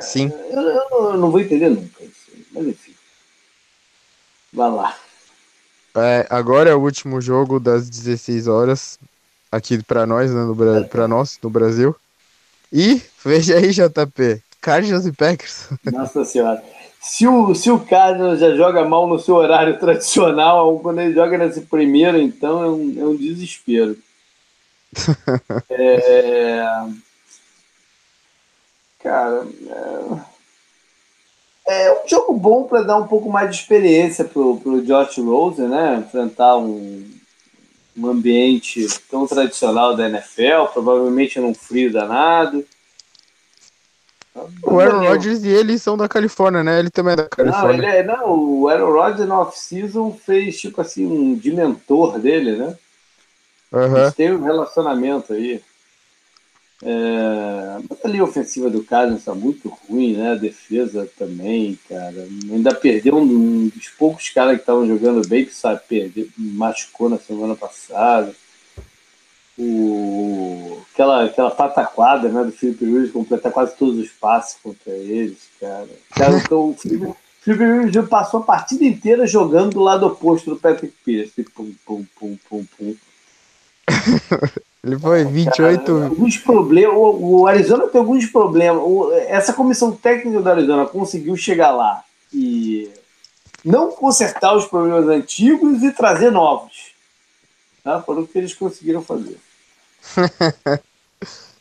Sim. Eu, eu, eu, não vou entender nunca isso. Mas enfim. Vai lá. É, agora é o último jogo das 16 horas aqui para nós, né, no para nós no Brasil. E veja aí, JP, Cardinals e Packers. <laughs> Nossa senhora. Se o, se o Cardinals já joga mal no seu horário <laughs> tradicional, quando ele joga nesse primeiro, então é um, é um desespero. <laughs> é... Cara, é... é um jogo bom para dar um pouco mais de experiência pro, pro Josh Rosen, né? Enfrentar um, um ambiente tão tradicional da NFL, provavelmente num frio danado. O Aaron Rodgers e ele são da Califórnia, né? Ele também é da Califórnia. Não, ele é, não o Aaron Rodgers no off-season fez tipo assim um de mentor dele, né? Uhum. Eles têm um relacionamento aí. É, mas ali ofensiva do Cardinals está muito ruim, né? A defesa também, cara. Ainda perdeu um, dos poucos caras que estavam jogando bem, que sabe, perder, machucou na semana passada. O, aquela, aquela pataquada né, do Felipe Rivers completar quase todos os passes contra eles, cara. cara então, o Felipe, Rivers passou a partida inteira jogando do lado oposto do Patrick Pierce. Pum, pum, pum, pum, pum. <laughs> Ele foi 28. Cara, alguns problemas. O, Arizona tem alguns problemas. essa comissão técnica do Arizona conseguiu chegar lá e não consertar os problemas antigos e trazer novos. Tá? Foram o que eles conseguiram fazer. <laughs>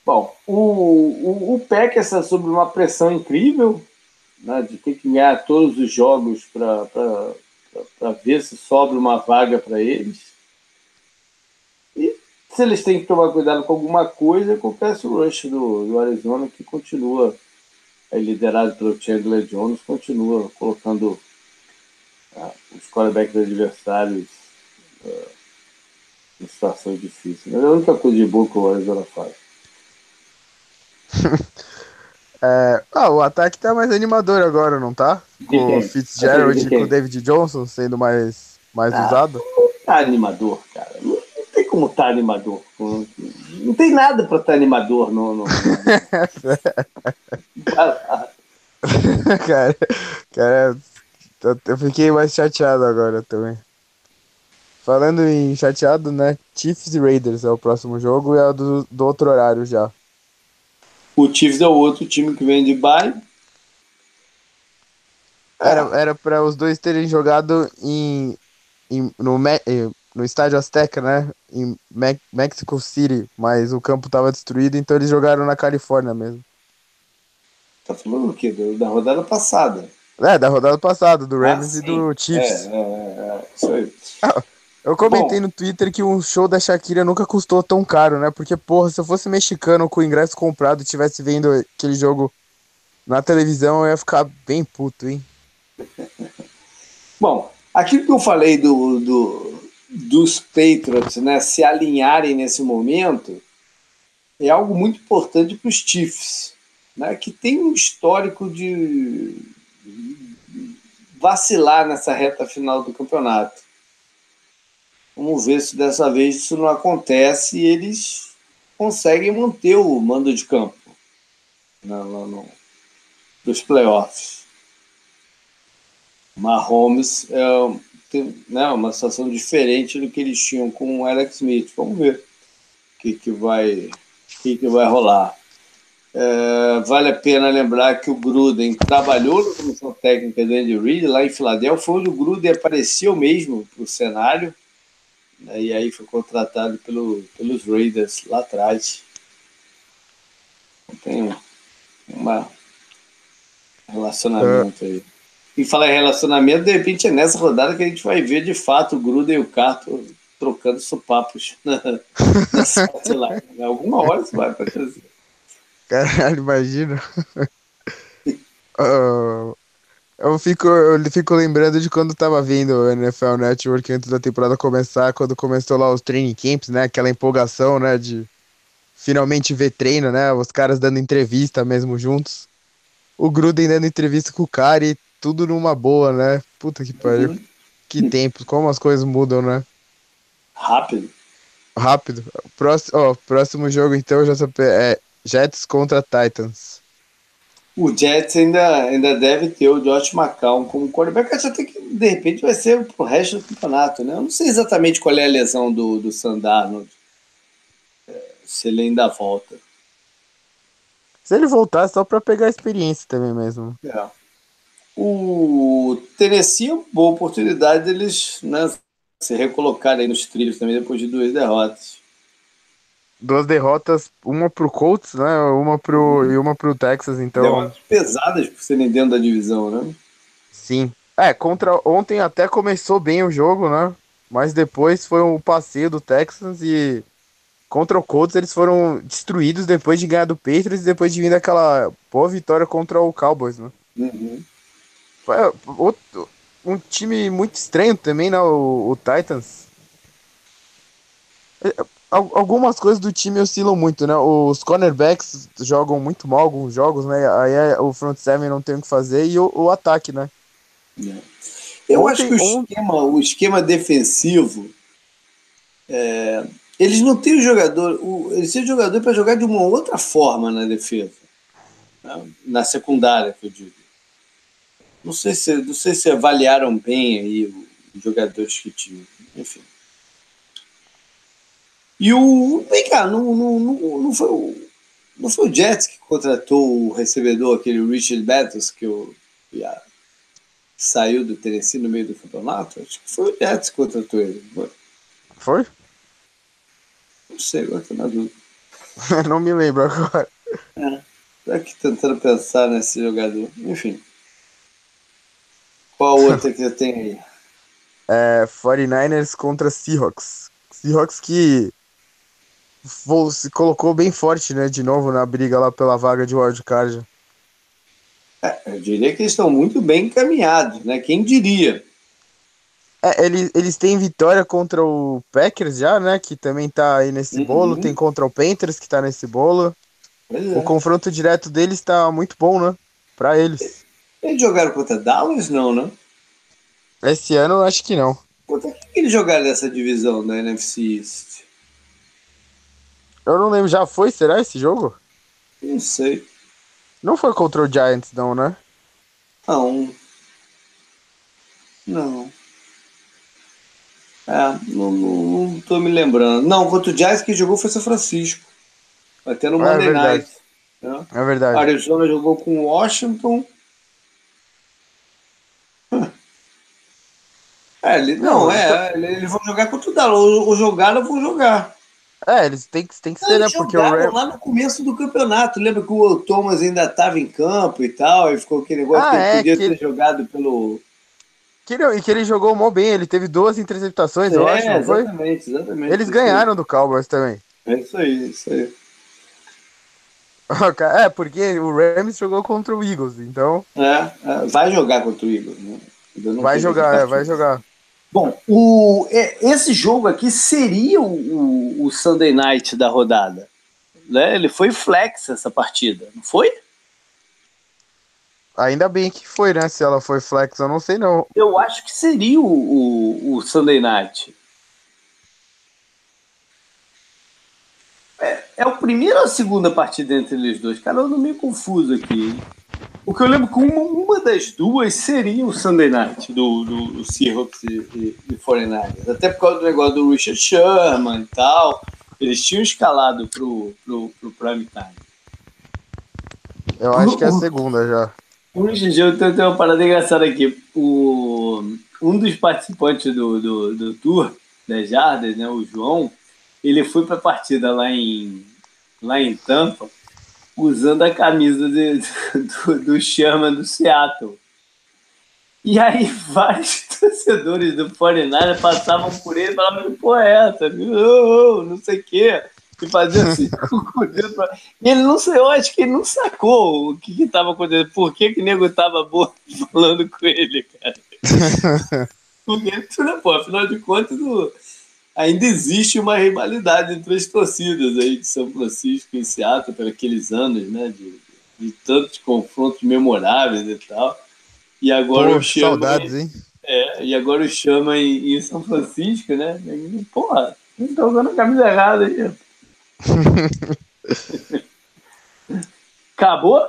Bom, o, o, o Packers está sob uma pressão incrível né, de ter que ganhar todos os jogos para ver se sobra uma vaga para eles. Se eles têm que tomar cuidado com alguma coisa, acontece o rush do, do Arizona, que continua é liderado pelo Chandler Jones, continua colocando uh, os quarterbacks adversários uh, em situações difíceis. É a única coisa de boa que o Arizona faz. <laughs> é, ah, o ataque tá mais animador agora, não tá? Com o Fitzgerald e com o David Johnson sendo mais, mais ah, usado. Tá animador, cara. Como tá animador. Não tem nada para estar tá animador no. no... <laughs> cara, cara, eu fiquei mais chateado agora também. Falando em chateado, né? Chiefs e Raiders é o próximo jogo e é do, do outro horário já. O Chiefs é o outro time que vem de bye. Era, era para os dois terem jogado em, em no, no estádio Azteca, né? Em Me Mexico City, mas o campo estava destruído, então eles jogaram na Califórnia mesmo. Tá falando o quê? Da rodada passada. É, da rodada passada, do Rams ah, e do Chiefs. É, é, é, isso aí. <laughs> Ah, Eu comentei Bom, no Twitter que um show da Shakira nunca custou tão caro, né? Porque, porra, se eu fosse mexicano com o ingresso comprado e tivesse vendo aquele jogo na televisão, eu ia ficar bem puto, hein? <laughs> Bom, aquilo que eu falei do, do, dos Patriots né, se alinharem nesse momento é algo muito importante para os Chiefs, né, que tem um histórico de vacilar nessa reta final do campeonato. Vamos ver se dessa vez isso não acontece e eles conseguem manter o mando de campo no, no, no, dos playoffs. Mahomes é tem, né, uma situação diferente do que eles tinham com o Alex Smith. Vamos ver o que, que, vai, que, que vai rolar. É, vale a pena lembrar que o Gruden trabalhou na comissão técnica do Andy Reid lá em Filadélfia, foi onde o Gruden apareceu mesmo para o cenário, né, e aí foi contratado pelo, pelos Raiders lá atrás. Tem um relacionamento é. aí. E falar em relacionamento, de repente é nessa rodada que a gente vai ver de fato o Gruden e o Carto trocando supapos. Sei <laughs> lá, em alguma hora isso vai acontecer. Caralho, imagina. uh, <laughs> eu, fico, eu fico lembrando de quando tava vendo o NFL Network antes da temporada começar, quando começou lá os training camps, né? Aquela empolgação, né? De finalmente ver treino, né? Os caras dando entrevista mesmo juntos. O Gruden dando entrevista com o cara e tudo numa boa, né? Puta que pariu. Uhum. Que tempos, como as coisas mudam, né? Rápido. Rápido. Próximo, ó, próximo jogo, então, JP, é Jets contra Titans. O Jets ainda, ainda deve ter o Josh McCown como quarterback, até que de repente vai ser pro resto do campeonato, né? Eu não sei exatamente qual é a lesão do, do Sandarno, é, se ele ainda volta. Se ele voltar, é só para pegar a experiência também mesmo. É. O Tennessee é uma boa oportunidade deles né, se recolocarem nos trilhos também depois de duas derrotas duas derrotas, uma pro Colts, né? Uma pro e uma pro Texas, então. Derrotas pesadas por serem dentro da divisão, né? Sim. É, contra ontem até começou bem o jogo, né? Mas depois foi um passeio do Texas e contra o Colts eles foram destruídos depois de ganhar do Patriots e depois de vir daquela boa vitória contra o Cowboys, né? Uhum. Foi outro, um time muito estranho também, né? O, o Titans algumas coisas do time oscilam muito, né? Os cornerbacks jogam muito mal alguns jogos, né? Aí é, o front seven não tem o que fazer e o, o ataque, né? É. Eu ontem, acho que o esquema, o esquema defensivo, é, eles não têm o jogador, o, eles têm o jogador para jogar de uma outra forma na defesa, né? na secundária, que eu digo. Não sei se, não sei se avaliaram bem aí os jogadores que tinham, enfim. E o. Vem cá, não, não, não, não, foi, o, não foi o Jets que contratou o recebedor, aquele Richard Battles, que o, já saiu do Tennessee no meio do campeonato? Acho que foi o Jets que contratou ele. Foi? foi? Não sei, agora estou na dúvida. <laughs> não me lembro agora. É, tô aqui tentando pensar nesse jogador. Enfim. Qual <laughs> outra que você tem aí? É, 49ers contra Seahawks. Seahawks que se colocou bem forte, né, de novo na briga lá pela vaga de wildcard. É, eu diria que eles estão muito bem encaminhados, né? Quem diria? É, eles, eles têm vitória contra o Packers já, né? Que também tá aí nesse uhum. bolo. Tem contra o Panthers, que tá nesse bolo. É. O confronto direto deles tá muito bom, né? Pra eles. Eles jogaram contra Dallas, não, né? Esse ano eu acho que não. Contra quem eles jogaram nessa divisão da NFC East? Eu não lembro, já foi? Será esse jogo? Não sei. Não foi contra o Giants, não, né? Não. Não. É, não, não, não tô me lembrando. Não, contra o Giants que jogou foi São Francisco. Até no é Monday é Night. Né? É verdade. Arizona jogou com Washington. É, ele, não, não é, eles vão jogar contra o Dallas. Ou jogar, eu vou jogar. É, eles têm que, têm que ser, né? Porque o Ram... lá no começo do campeonato. Lembra que o Thomas ainda estava em campo e tal, e ficou aquele negócio ah, que ele é, podia que... ter jogado pelo. Que ele, que ele jogou mó bem, ele teve duas interceptações, é, eu acho. Exatamente, exatamente. Eles ganharam do Cowboys também. É isso aí, isso aí. <laughs> É, porque o Rams jogou contra o Eagles, então. É, é vai jogar contra o Eagles, né? Vai jogar, <laughs> é, vai jogar. Bom, o, esse jogo aqui seria o, o, o Sunday Night da rodada. Né? Ele foi flex essa partida, não foi? Ainda bem que foi, né? Se ela foi flex, eu não sei não. Eu acho que seria o, o, o Sunday Night. É, é a primeira ou a segunda partida entre eles dois? Cara, eu não meio confuso aqui. O que eu lembro que uma, uma das duas seria o Sunday Night do, do, do Seahawks e, e, e 49ers. Até por causa do negócio do Richard Sherman e tal. Eles tinham escalado pro, pro, pro prime time. Eu acho que é a segunda já. O Richard Sherman tem uma parada engraçada aqui. O, um dos participantes do, do, do tour das Jardas, né, o João, ele foi para a partida lá em, lá em Tampa usando a camisa de, <laughs> do, do Chama do Seattle. E aí <laughs> vários torcedores do 49 passavam por ele e falavam, pô, é essa? Oh, oh, não sei o quê. E fazia assim <laughs> Deus. Ele não sei, eu acho que ele não sacou o que estava acontecendo, por que, que o nego tava falando com ele, cara. Porque, pô, afinal de contas, o, ainda existe uma rivalidade entre as torcidas aí de São Francisco e Seattle por aqueles anos, né? De, de tantos confrontos memoráveis e tal. E agora Pô, o chama. Saudades, hein? É, e agora o chama em, em São Francisco, né? Porra, não tá usando a camisa errada aí. <laughs> Acabou?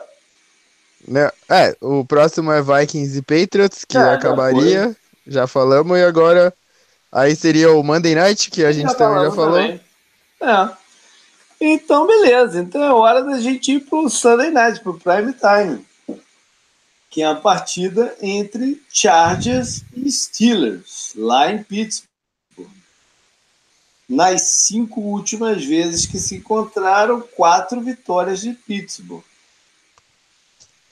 Né, é, o próximo é Vikings e Patriots, que é, acabaria. Já, já falamos, e agora Aí seria o Monday Night, que a gente já também já falou. Também. É. Então, beleza. Então é hora da gente ir pro Sunday Night, pro Prime Time. Que é a partida entre Chargers e Steelers, lá em Pittsburgh. Nas cinco últimas vezes que se encontraram, quatro vitórias de Pittsburgh.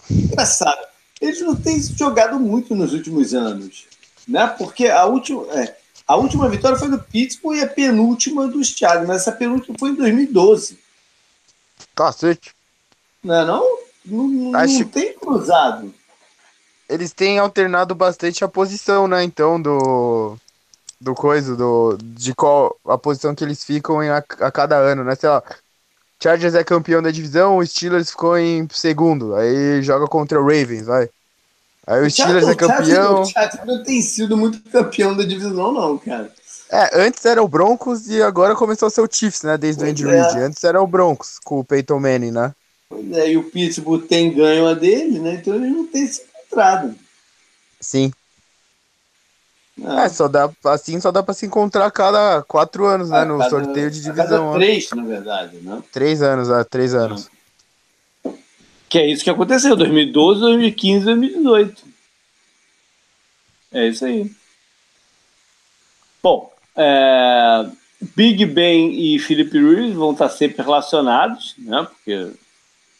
Engraçado. Eles não têm jogado muito nos últimos anos. Né? Porque a última. É, a última vitória foi do Pittsburgh e a penúltima dos Chargers, mas essa penúltima foi em 2012. Cacete. Não é não? Não, não, Acho... não tem cruzado. Eles têm alternado bastante a posição, né? Então, do. Do coisa, do. De qual. A posição que eles ficam em a, a cada ano, né? Sei lá. Chargers é campeão da divisão, o Steelers ficou em segundo. Aí joga contra o Ravens, vai. Aí o Steelers é campeão. O Chargers não tem sido muito campeão da divisão, não, cara. É, antes era o Broncos e agora começou a ser o Chiefs, né? Desde pois o Andy é. Reid. Antes era o Broncos, com o Peyton Manning, né? Pois é, e o Pittsburgh tem ganho a dele, né? Então ele não tem se encontrado. Sim. É, só dá, assim só dá pra se encontrar a cada quatro anos, né? No cada, sorteio de divisão. A cada três, na verdade, né? Três anos, é, três anos. Que é isso que aconteceu, 2012, 2015, 2018. É isso aí. Bom, é, Big Ben e Felipe Ruiz vão estar sempre relacionados, né? Porque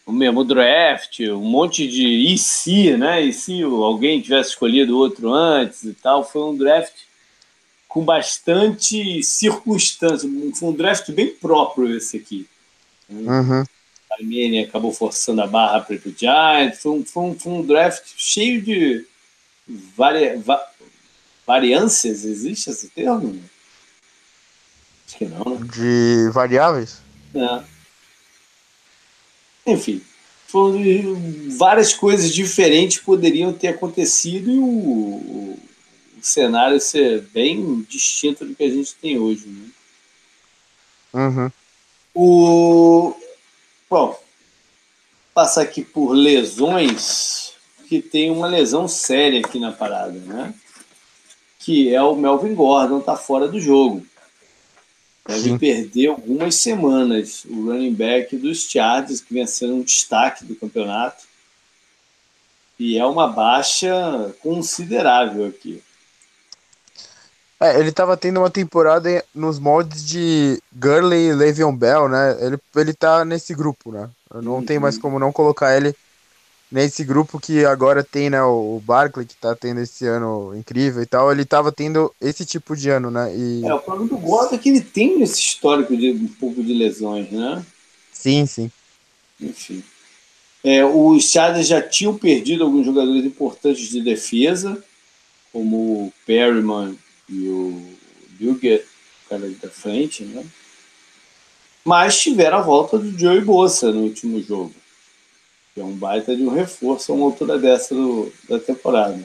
o mesmo draft, um monte de e se, né? E se alguém tivesse escolhido outro antes e tal, foi um draft com bastante circunstância, foi um draft bem próprio esse aqui. Uhum. Armênia acabou forçando a barra para o Giants. Foi um, foi, um, foi um draft cheio de vari, va, variâncias. Existe esse termo? Acho que não, né? De variáveis? É. Enfim, várias coisas diferentes poderiam ter acontecido e o, o, o, cenário ser bem distinto do que a gente tem hoje. Né? Uhum. O, Bom, passar aqui por lesões, que tem uma lesão séria aqui na parada, né? Que é o Melvin Gordon, tá fora do jogo. Deve Sim. perder algumas semanas. O running back dos Chargers, que vem sendo um destaque do campeonato. E é uma baixa considerável aqui. É, ele tava tendo uma temporada nos moldes de Gurley e Le'Veon Bell, né? Ele, ele tá nesse grupo, né? Não uhum. tem mais como não colocar ele nesse grupo que agora tem, né, o Barkley, que tá tendo esse ano incrível e tal, ele tava tendo esse tipo de ano, né? E... É, o problema do Gordon é que ele tem esse histórico de um pouco de lesões, né? Sim, sim. Enfim. É, os Chargers já tinham perdido alguns jogadores importantes de defesa, como o Perryman e o Bilger, o cara da frente, né? Mas tiveram a volta do Joey Bossa no último jogo que é um baita de um reforço a uma altura dessa do, da temporada.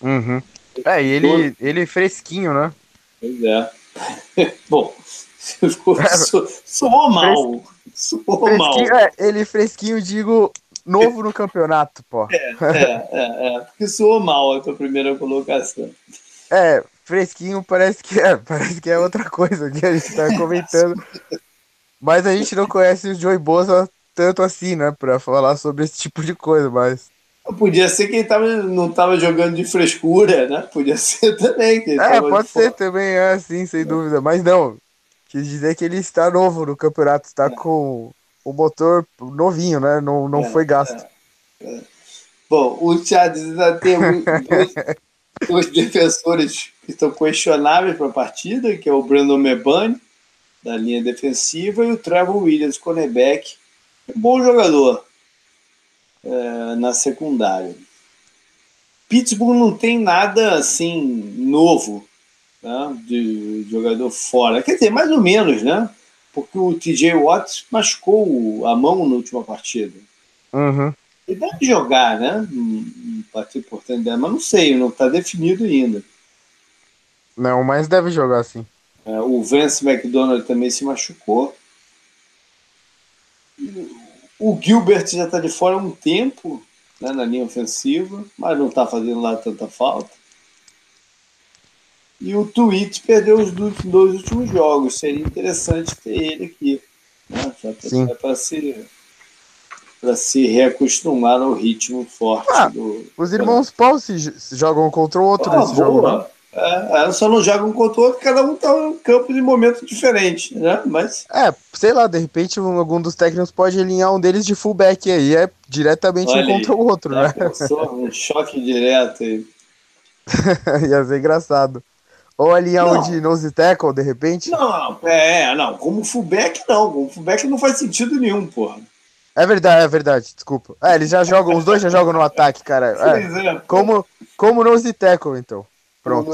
Uhum. É, e ele, ele fresquinho, né? Pois é. <laughs> Bom, so, soou mal. Soou mal. É, ele fresquinho, digo, novo no campeonato, pô. É, é, é, é, porque soou mal a tua primeira colocação. É, fresquinho parece que é, <laughs> parece que é outra coisa que a gente tá <laughs> comentando. Mas a gente não conhece o Joey Bosa tanto assim, né, para falar sobre esse tipo de coisa, mas. Podia ser que ele tava, não estava jogando de frescura, né? Podia <laughs> ser também. Que é, pode ser também, é, sim, sem é. dúvida. Mas não, quis dizer que ele está novo no campeonato, está é. com o motor novinho, né? Não, não é, foi gasto. É, é. Bom, o Charles ainda tem dois, dois defensores que estão questionáveis para a partida, que é o Brandon Mebane, da linha defensiva, e o Trevor Williams, cornerback, bom jogador é, na secundária. Pittsburgh não tem nada assim novo né, de jogador fora. Quer dizer, mais ou menos, né? Porque o TJ Watts machucou a mão na última partida. Uhum. Ele deve jogar, né? Um partida importante dela, mas não sei, não está definido ainda. Não, mas deve jogar sim. É, o Vance McDonald também se machucou. O Gilbert já está de fora há um tempo né, na linha ofensiva, mas não está fazendo lá tanta falta. E o Twitch perdeu os dois últimos jogos. Seria interessante ter ele aqui. Né? Já para se, para se reacostumar ao ritmo forte ah, do. Os irmãos Paul se jogam contra o outro ah, nesse boa. jogo. Né? É, é, só não jogam contra o outro, cada um tá em campo de momento diferente, né? Mas. É, sei lá, de repente algum dos técnicos pode alinhar um deles de fullback aí, é diretamente um contra o outro, né? <laughs> um choque direto aí. Ia ser engraçado. Ou alinhar não. um de nose tackle, de repente? Não, é, não. Como fullback, não. Como fullback não faz sentido nenhum, porra. É verdade, é verdade, desculpa. É, eles já jogam, os dois já jogam no ataque, cara. É, é, como, como nose tackle, então. Pronto.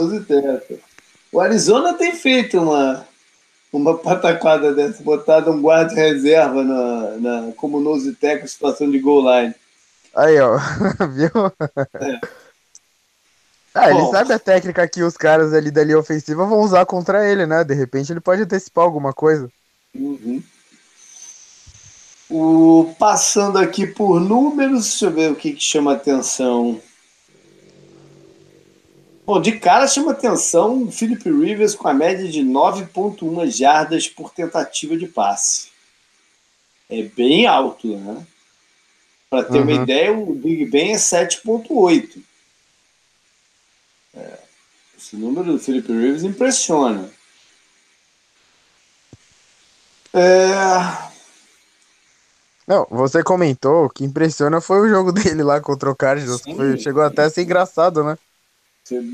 O Arizona tem feito uma, uma pataquada dessa, botado um guarda reserva na, na, como nose tackle situação de goal line. Aí, ó. <laughs> Viu? É. Ah, ele Bom, sabe a técnica que os caras ali da linha ofensiva vão usar contra ele, né? De repente ele pode antecipar alguma coisa. Uhum. O, passando aqui por números, deixa eu ver o que, que chama atenção. Bom, de cara chama atenção o Philip Rivers com a média de 9,1 jardas por tentativa de passe. É bem alto, né? Para ter uhum. uma ideia, o Big Ben é 7,8. É, esse número do Philip Rivers impressiona. É... Não, você comentou que impressiona foi o jogo <laughs> dele lá contra o Cardinals. Foi, chegou até a ser engraçado, né?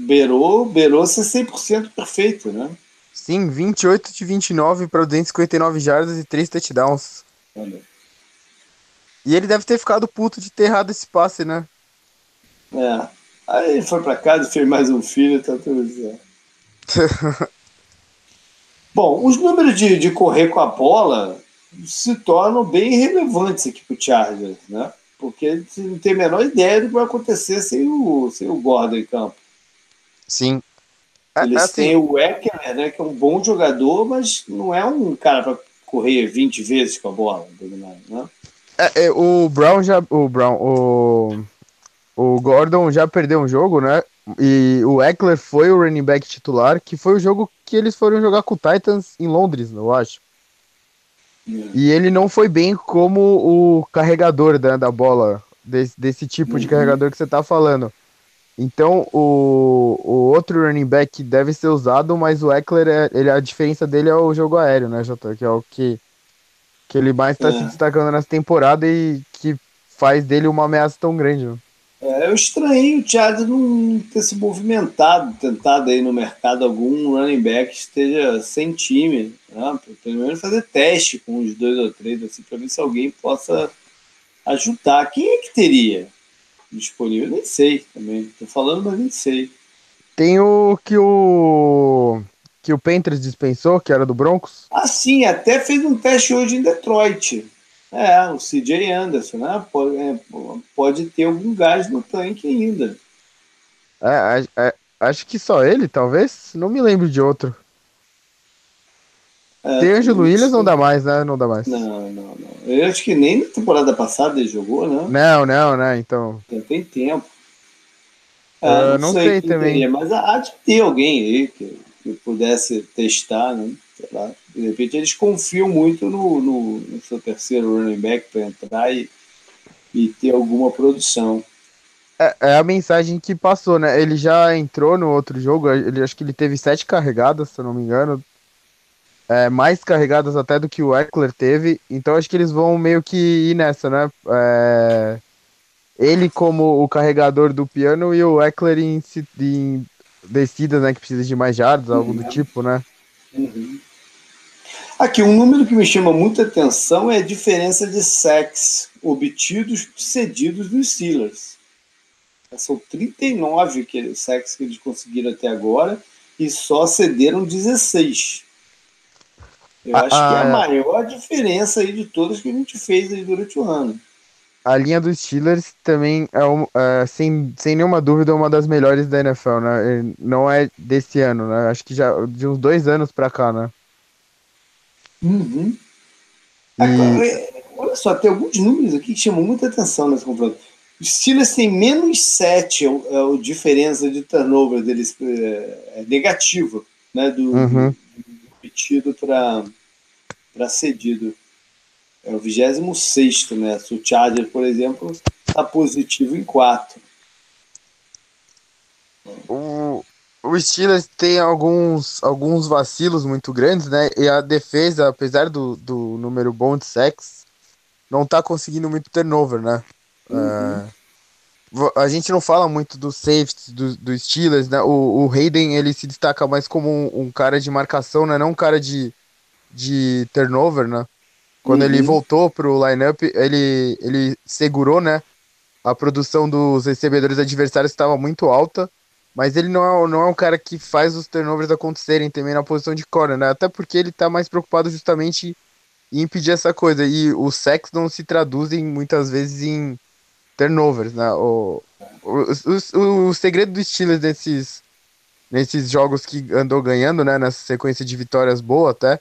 Beirou, beirou ser 100% perfeito, né? Sim, 28 de 29 para 259 jardas e 3 touchdowns. Olha. E ele deve ter ficado puto de ter errado esse passe, né? É. Aí ele foi para casa, fez mais um filho, tá tudo certo. <laughs> Bom, os números de, de correr com a bola se tornam bem relevantes aqui para o Chargers, né? Porque você não tem a menor ideia do que vai acontecer sem o, sem o Gordon em campo. Sim. É, Eles assim, têm o Eckler, né, que é um bom jogador, mas não é um cara para correr 20 vezes com a bola, né? É, é, o Brown já. O Brown. O, o Gordon já perdeu um jogo, né? E o Eckler foi o running back titular, que foi o jogo que eles foram jogar com o Titans em Londres, eu acho. Yeah. É. E ele não foi bem como o carregador né, da bola, desse, desse tipo uhum. de carregador que você tá falando. Então o, o outro running back deve ser usado, mas o Eckler, é, ele, a diferença dele é o jogo aéreo, né, Jota? Que é o que, que ele mais está é. se destacando nessa temporada e que faz dele uma ameaça tão grande. Né? É, eu estranhei o Thiago não ter se movimentado, tentado aí no mercado algum running back que esteja sem time, né? pelo menos fazer teste com os dois ou três, assim, para ver se alguém possa ajudar. Quem é que teria disponível? Nem sei também. Tô falando, mas nem sei. Tem o que o que o Panthers dispensou, que era do Broncos. Ah, sim, até fez um teste hoje em Detroit. É, o CJ Anderson, né? Pode, é, pode ter algum gás no tanque ainda. É, é, acho que só ele, talvez. Não me lembro de outro. É, tem Angelo Williams, não dá mais, né? Não dá mais. Não, não, não. Eu acho que nem na temporada passada ele jogou, né? Não, não, né? Então. Já tem tempo. É, não, não sei, sei também. Teria, mas há de ter alguém aí que, que pudesse testar, né? sei lá, de repente eles confiam muito no, no, no seu terceiro running back para entrar e, e ter alguma produção. É, é, a mensagem que passou, né? Ele já entrou no outro jogo, ele acho que ele teve sete carregadas, se eu não me engano. É, mais carregadas até do que o Eckler teve. Então acho que eles vão meio que ir nessa, né? É, ele como o carregador do piano e o Eckler em, em descidas, né? Que precisa de mais jardas, algo uhum. do tipo, né? Uhum. Aqui, um número que me chama muita atenção é a diferença de sacks obtidos cedidos dos Steelers. São 39 que, sacks que eles conseguiram até agora e só cederam 16. Eu ah, acho que é a ah, é. maior diferença aí de todas que a gente fez aí durante o ano. A linha dos Steelers também é, um, é, sem, sem nenhuma dúvida uma das melhores da NFL, né? Não é desse ano, né? Acho que já de uns dois anos pra cá, né? Uhum. Agora, é, olha só, tem alguns números aqui que chamam muita atenção nesse confronto. Os Steelers têm menos 7, a, a diferença de turnover deles é, é negativa, né? Do, uhum. do, pedido para cedido. É o 26, né? O Charger, por exemplo, está positivo em 4. O, o Steelers tem alguns, alguns vacilos muito grandes, né? E a defesa, apesar do, do número bom de sacks, não tá conseguindo muito turnover, né? Uhum. Uh, a gente não fala muito do safety do, do Steelers, né? O, o Hayden, ele se destaca mais como um, um, cara de marcação, né? Não um cara de, de turnover, né? Quando uhum. ele voltou pro lineup, ele, ele segurou, né? A produção dos recebedores adversários estava muito alta mas ele não é, não é um cara que faz os turnovers acontecerem também na posição de corner, né? Até porque ele tá mais preocupado justamente em impedir essa coisa. E os sacks não se traduzem muitas vezes em turnovers, né? O, o, o, o segredo dos Steelers nesses, nesses jogos que andou ganhando, né? Nessa sequência de vitórias boa até,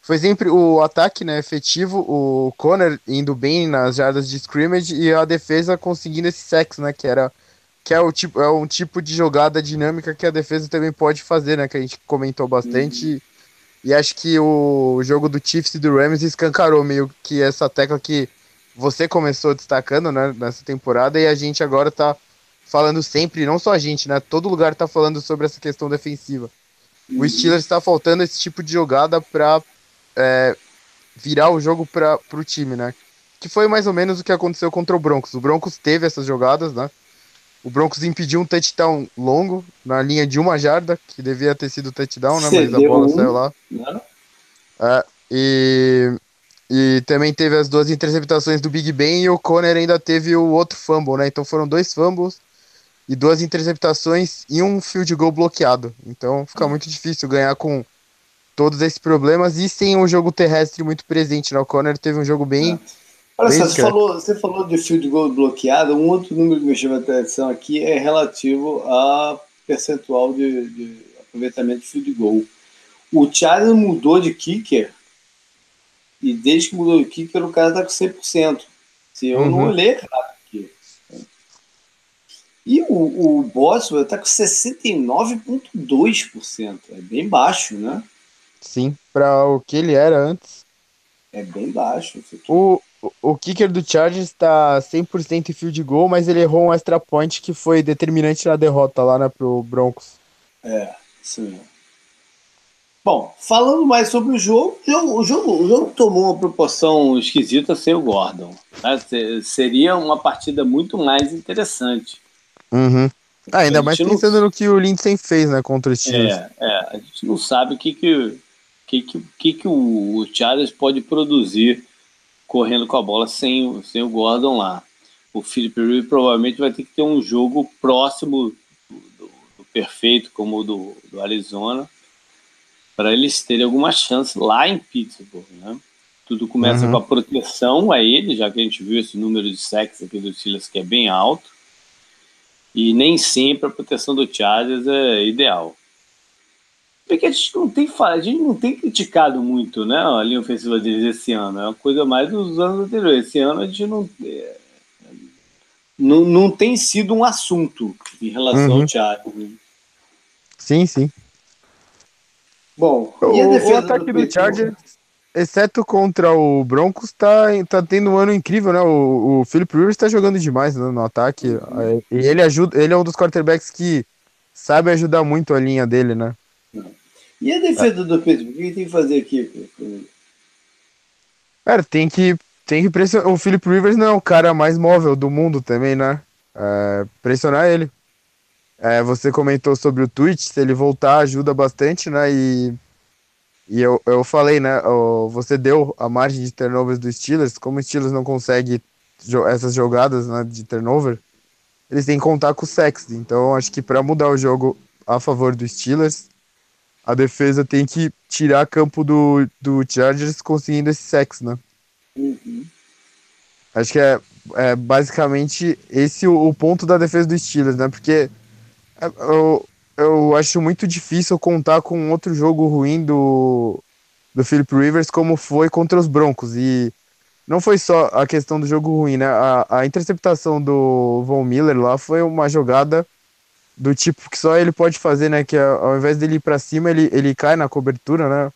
foi sempre o ataque né, efetivo, o Conner indo bem nas jardas de scrimmage e a defesa conseguindo esse sacks, né? Que era que é, o tipo, é um tipo de jogada dinâmica que a defesa também pode fazer, né? Que a gente comentou bastante. Uhum. E acho que o jogo do Chiefs e do Rams escancarou meio que essa tecla que você começou destacando né, nessa temporada e a gente agora tá falando sempre, não só a gente, né? Todo lugar tá falando sobre essa questão defensiva. Uhum. O Steelers está faltando esse tipo de jogada para é, virar o jogo para o time, né? Que foi mais ou menos o que aconteceu contra o Broncos. O Broncos teve essas jogadas, né? O Broncos impediu um touchdown longo na linha de uma jarda, que devia ter sido touchdown, né? Mas a bola um, saiu lá. Né? É, e, e também teve as duas interceptações do Big Ben e o Conner ainda teve o outro fumble, né? Então foram dois fumbles e duas interceptações e um field goal bloqueado. Então fica muito difícil ganhar com todos esses problemas e sem um jogo terrestre muito presente, né? O Conner teve um jogo bem. É Olha só, você falou, você falou de field goal bloqueado. Um outro número que me chama a atenção aqui é relativo a percentual de, de aproveitamento de field goal. O Charlie mudou de kicker e desde que mudou de kicker o cara tá com 100%. Se eu uhum. não olhei errado aqui. E o, o Boswell tá com 69,2%. É bem baixo, né? Sim, para o que ele era antes. É bem baixo. O, o kicker do Chargers tá 100% em field goal, mas ele errou um extra point que foi determinante na derrota lá, né, pro Broncos. É, sim. Bom, falando mais sobre o jogo, o jogo, o jogo, o tomou uma proporção esquisita sem o Gordon. Né? Seria uma partida muito mais interessante. Uhum. Ah, ainda mais pensando não... no que o Lindsay fez, né, contra os times. É, é, a gente não sabe o que que, que, que, que, que o, o Charles pode produzir correndo com a bola sem, sem o Gordon lá. O Philip Rivers provavelmente vai ter que ter um jogo próximo do, do, do perfeito, como o do, do Arizona, para eles terem alguma chance lá em Pittsburgh, né? Tudo começa uhum. com a proteção a ele, já que a gente viu esse número de sacks aqui do Steelers que é bem alto. E nem sempre a proteção do Chargers é ideal. Porque a gente não tem a gente não tem criticado muito, né, a linha ofensiva deles esse ano. É uma coisa mais dos anos anteriores. Esse ano a gente não é, não, não tem sido um assunto em relação uhum. ao Chargers. Né? Sim, sim. Bom, o, o ataque do, do Chargers, exceto contra o Broncos, tá, tá tendo um ano incrível, né? O, o Philip Rivers tá jogando demais né, no ataque. Uhum. E ele ajuda, ele é um dos quarterbacks que sabe ajudar muito a linha dele, né? E a defesa do Pittsburgh? O que tem que fazer aqui? Cara, tem que, tem que pressionar. O Philip Rivers não é o cara mais móvel do mundo também, né? É, pressionar ele. É, você comentou sobre o Twitch, se ele voltar ajuda bastante, né? E, e eu, eu falei, né? Você deu a margem de turnovers do Steelers, como o Steelers não consegue essas jogadas né, de turnover, eles têm que contar com o Sex. Então acho que para mudar o jogo a favor do Steelers, a defesa tem que tirar campo do, do Chargers conseguindo esse Sex, né? Uhum. Acho que é, é basicamente esse o, o ponto da defesa do Steelers, né? Porque eu, eu acho muito difícil contar com outro jogo ruim do, do Philip Rivers como foi contra os Broncos. E não foi só a questão do jogo ruim, né? A, a interceptação do Von Miller lá foi uma jogada do tipo que só ele pode fazer, né? Que ao invés dele ir para cima, ele, ele cai na cobertura, né?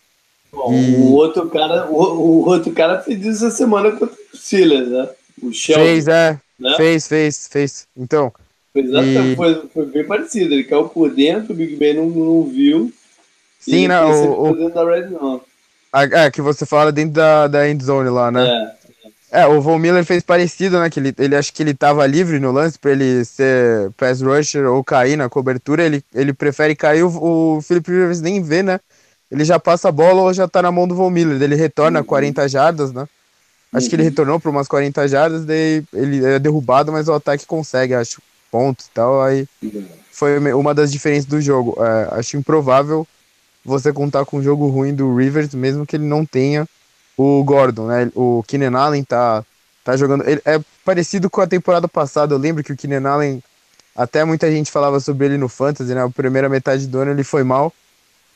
Bom, e... o outro cara, o, o, outro cara fez isso essa semana contra o Steelers, né? O Shelby. Fez, é. Né? Fez, fez, fez. Então, foi, exatamente, e... foi, foi, bem parecido. Ele caiu por dentro, o Big Ben não, não viu. Sim, não. Né, o, o... da Red Zone. é, que você fala dentro da, da end zone lá, né? É. É, o Von Miller fez parecido, né? Que ele, ele acho que ele tava livre no lance para ele ser pass rusher ou cair na cobertura. Ele, ele prefere cair, o, o Philip Rivers nem vê, né? Ele já passa a bola ou já tá na mão do Von Miller. Ele retorna uhum. 40 jardas, né? Acho uhum. que ele uhum. retornou para umas 40 jardas, daí ele é derrubado, mas o ataque consegue, acho pontos e tal. Aí foi uma das diferenças do jogo. É, acho improvável você contar com um jogo ruim do Rivers, mesmo que ele não tenha o Gordon, né? O Keenan Allen tá, tá jogando. Ele é parecido com a temporada passada. Eu lembro que o Keenan Allen, até muita gente falava sobre ele no Fantasy, né? A primeira metade do ano ele foi mal.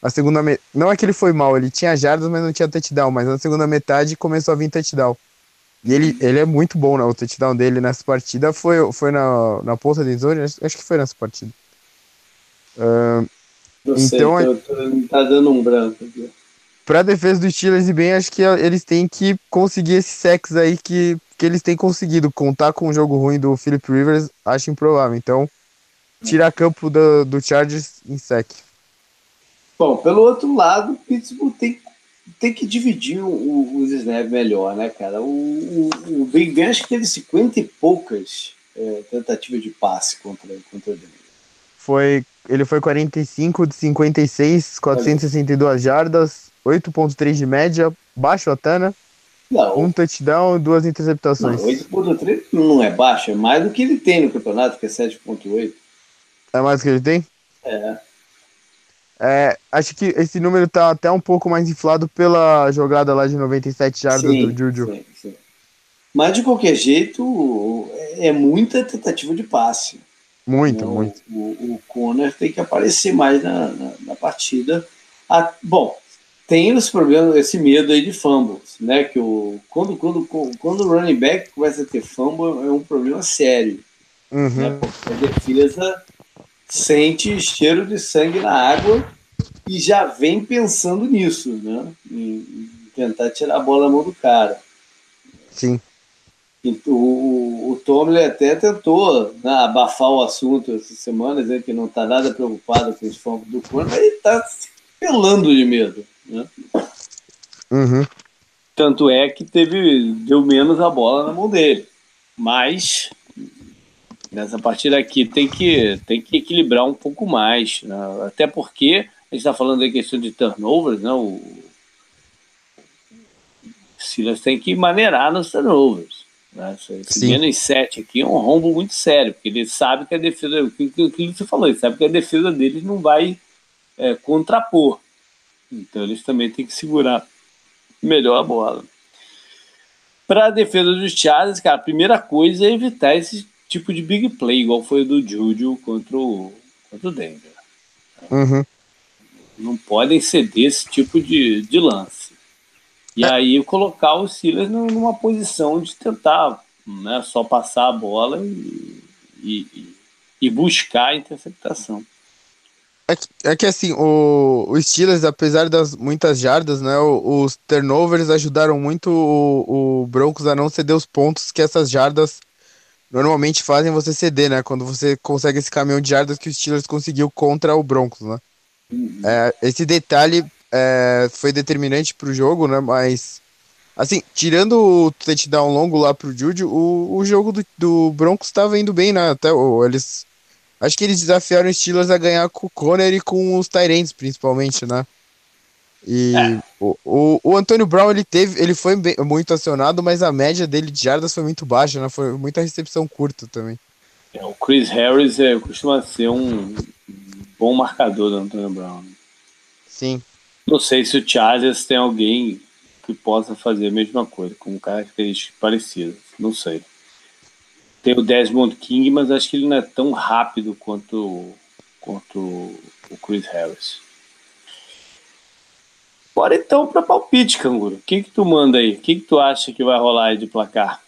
A segunda me... Não é que ele foi mal, ele tinha jardas, mas não tinha touchdown. Mas na segunda metade começou a vir touchdown. E ele, ele é muito bom, né? O touchdown dele nessa partida foi, foi na, na ponta de zone, acho, que foi nessa partida. Uh, então, sei, tô, tô, tá dando um branco aqui. Pra defesa dos Steelers e bem, acho que eles têm que conseguir esse sex aí que, que eles têm conseguido. Contar com um jogo ruim do Philip Rivers, acho improvável. Então, tirar campo do, do Chargers em sec. Bom, pelo outro lado, Pittsburgh tem tem que dividir o, os snaps melhor, né, cara? O, o, o Big Ben acho que teve 50 e poucas é, tentativas de passe contra, contra o Denver. Foi, ele foi 45 de 56, 462 jardas, 8.3 de média, baixo até, né? Não. Um touchdown, duas interceptações. 8.3 não é baixo, é mais do que ele tem no campeonato, que é 7.8. É mais do que ele tem? É. É, acho que esse número tá até um pouco mais inflado pela jogada lá de 97 jardas do Juju. Sim, sim. Mas de qualquer jeito, é muita tentativa de passe. Muito, então, muito. O, o Conner tem que aparecer mais na, na, na partida. Ah, bom, tem esse problema, esse medo aí de fumbles, né? Que o, quando, quando, quando o running back começa a ter fumble, é um problema sério. Uhum. Né? Porque a defesa sente cheiro de sangue na água e já vem pensando nisso, né? Em tentar tirar a bola da mão do cara. Sim. O, o, o Tomlin até tentou né, abafar o assunto essa semana, dizendo que não está nada preocupado com esse fomos do corpo, mas ele está pelando de medo. Né? Uhum. Tanto é que teve deu menos a bola na mão dele. Mas nessa partida aqui tem que, tem que equilibrar um pouco mais. Né? Até porque a gente está falando da questão de turnovers, né? O Silas tem que maneirar nos turnovers. Né? Esse menos 7 aqui é um rombo muito sério, porque ele sabe que a defesa, o que, que você falou, ele sabe que a defesa deles não vai é, contrapor. Então eles também têm que segurar melhor a bola. Para a defesa dos Chargers, cara, a primeira coisa é evitar esse tipo de big play, igual foi o do Juju contra o, contra o Denver. Uhum. Não podem ceder esse tipo de, de lance. E é. aí colocar o Silas numa posição de tentar né, só passar a bola e, e, e buscar a interceptação. É que, é que assim, o, o Steelers, apesar das muitas jardas, né, os turnovers ajudaram muito o, o Broncos a não ceder os pontos que essas jardas normalmente fazem você ceder, né? Quando você consegue esse caminhão de jardas que o Steelers conseguiu contra o Broncos, né? Uhum. É, esse detalhe é, foi determinante para o jogo, né? Mas, assim, tirando o touchdown longo lá pro Juju, o, o jogo do, do Broncos estava indo bem, né? Até ou, eles. Acho que eles desafiaram os Steelers a ganhar com o Conner e com os Tyrants, principalmente, né? E é. o, o, o Antônio Brown ele teve, ele foi bem, muito acionado, mas a média dele de jardas foi muito baixa, né? Foi muita recepção curta também. É, o Chris Harris é, costuma ser um bom marcador do Antônio Brown. Sim. Não sei se o Chargers tem alguém que possa fazer a mesma coisa, com características parecidas. Não sei. Tem o Desmond King, mas acho que ele não é tão rápido quanto, quanto o Chris Harris. Bora então para palpite, Canguru. O que, que tu manda aí? O que, que tu acha que vai rolar aí de placar?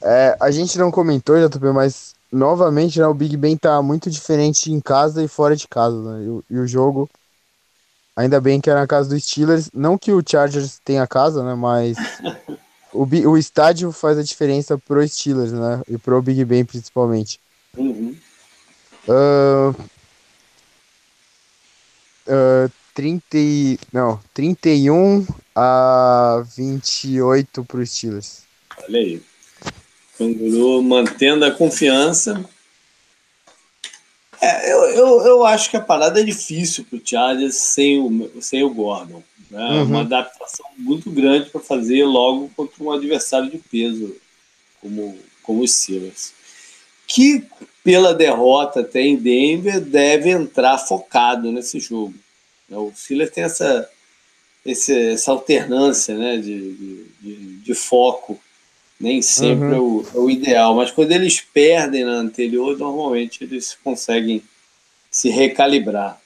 É, a gente não comentou, JP, mas novamente né, o Big Ben tá muito diferente em casa e fora de casa. Né? E, e o jogo Ainda bem que era na casa do Steelers. Não que o Chargers tenha casa, né? Mas <laughs> o, o estádio faz a diferença pro Steelers, né? E pro Big Ben principalmente. Uhum. Uh, uh, 30, não, 31 a 28 pro Steelers. Olha aí. Canguru mantendo a confiança é, eu, eu, eu acho que a parada é difícil para o Chargers sem o, sem o Gordon. Né? Uhum. Uma adaptação muito grande para fazer logo contra um adversário de peso como, como os Steelers. Que, pela derrota até em Denver, deve entrar focado nesse jogo. Né? O Steelers tem essa, essa alternância né, de, de, de, de foco nem sempre uhum. é, o, é, o, ideal, mas quando eles perdem na anterior, normalmente eles conseguem se recalibrar.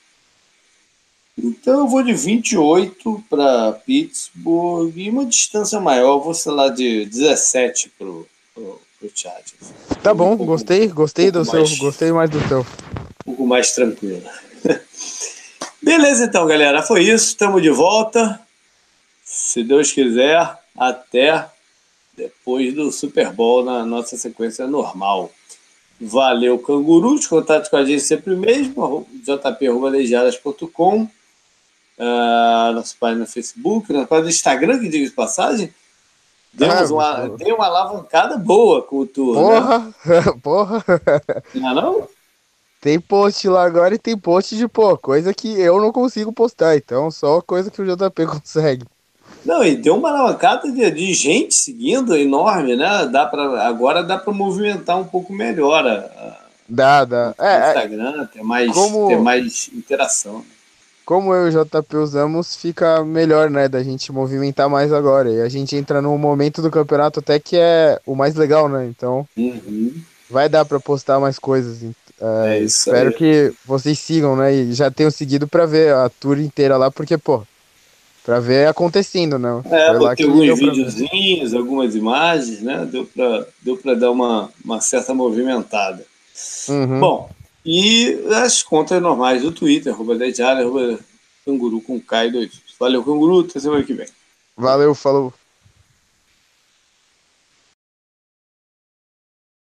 Então eu vou de 28 para Pittsburgh e uma distância maior, vou ser lá de 17 para o Chargers. Tá bom, um pouco, gostei, gostei um do mais, seu, gostei mais do seu. Um pouco mais tranquilo. <laughs> Beleza então, galera, foi isso, estamos de volta. Se Deus quiser, até depois do Super Bowl na nossa sequência normal. Valeu, Canguru. Os contatos com a gente sempre mesmo, jp.leijadas.com, uh, ah, nossa página no Facebook, nossa página no Instagram, que diga de passagem. Demos uma, tem uma alavancada boa com o tour. Porra! Né? <laughs> Porra! Não é não? Tem post lá agora e tem post de pô, coisa que eu não consigo postar, então só coisa que o JP <laughs> consegue. Não, e deu uma alavancada de, de, gente seguindo enorme, né? Dá pra, agora dá para movimentar um pouco melhor a, dá, é, é, Instagram, ter mais, como, ter mais interação. Como eu e o JP usamos, fica melhor, né? Da gente movimentar mais agora. E a gente entra num momento do campeonato até que é o mais legal, né? Então uhum. vai dar para postar mais coisas. É, é espero aí. que vocês sigam, né? E já tenham seguido para ver a tour inteira lá, porque, pô, para ver acontecendo, né? É, botei alguns videozinhos, algumas imagens, né? Deu para deu dar uma, uma certa movimentada. Uhum. Bom, e as contas normais do Twitter, arroba Dediário, arroba Canguru com K2. Valeu, Canguru, até semana que vem. Valeu, falou.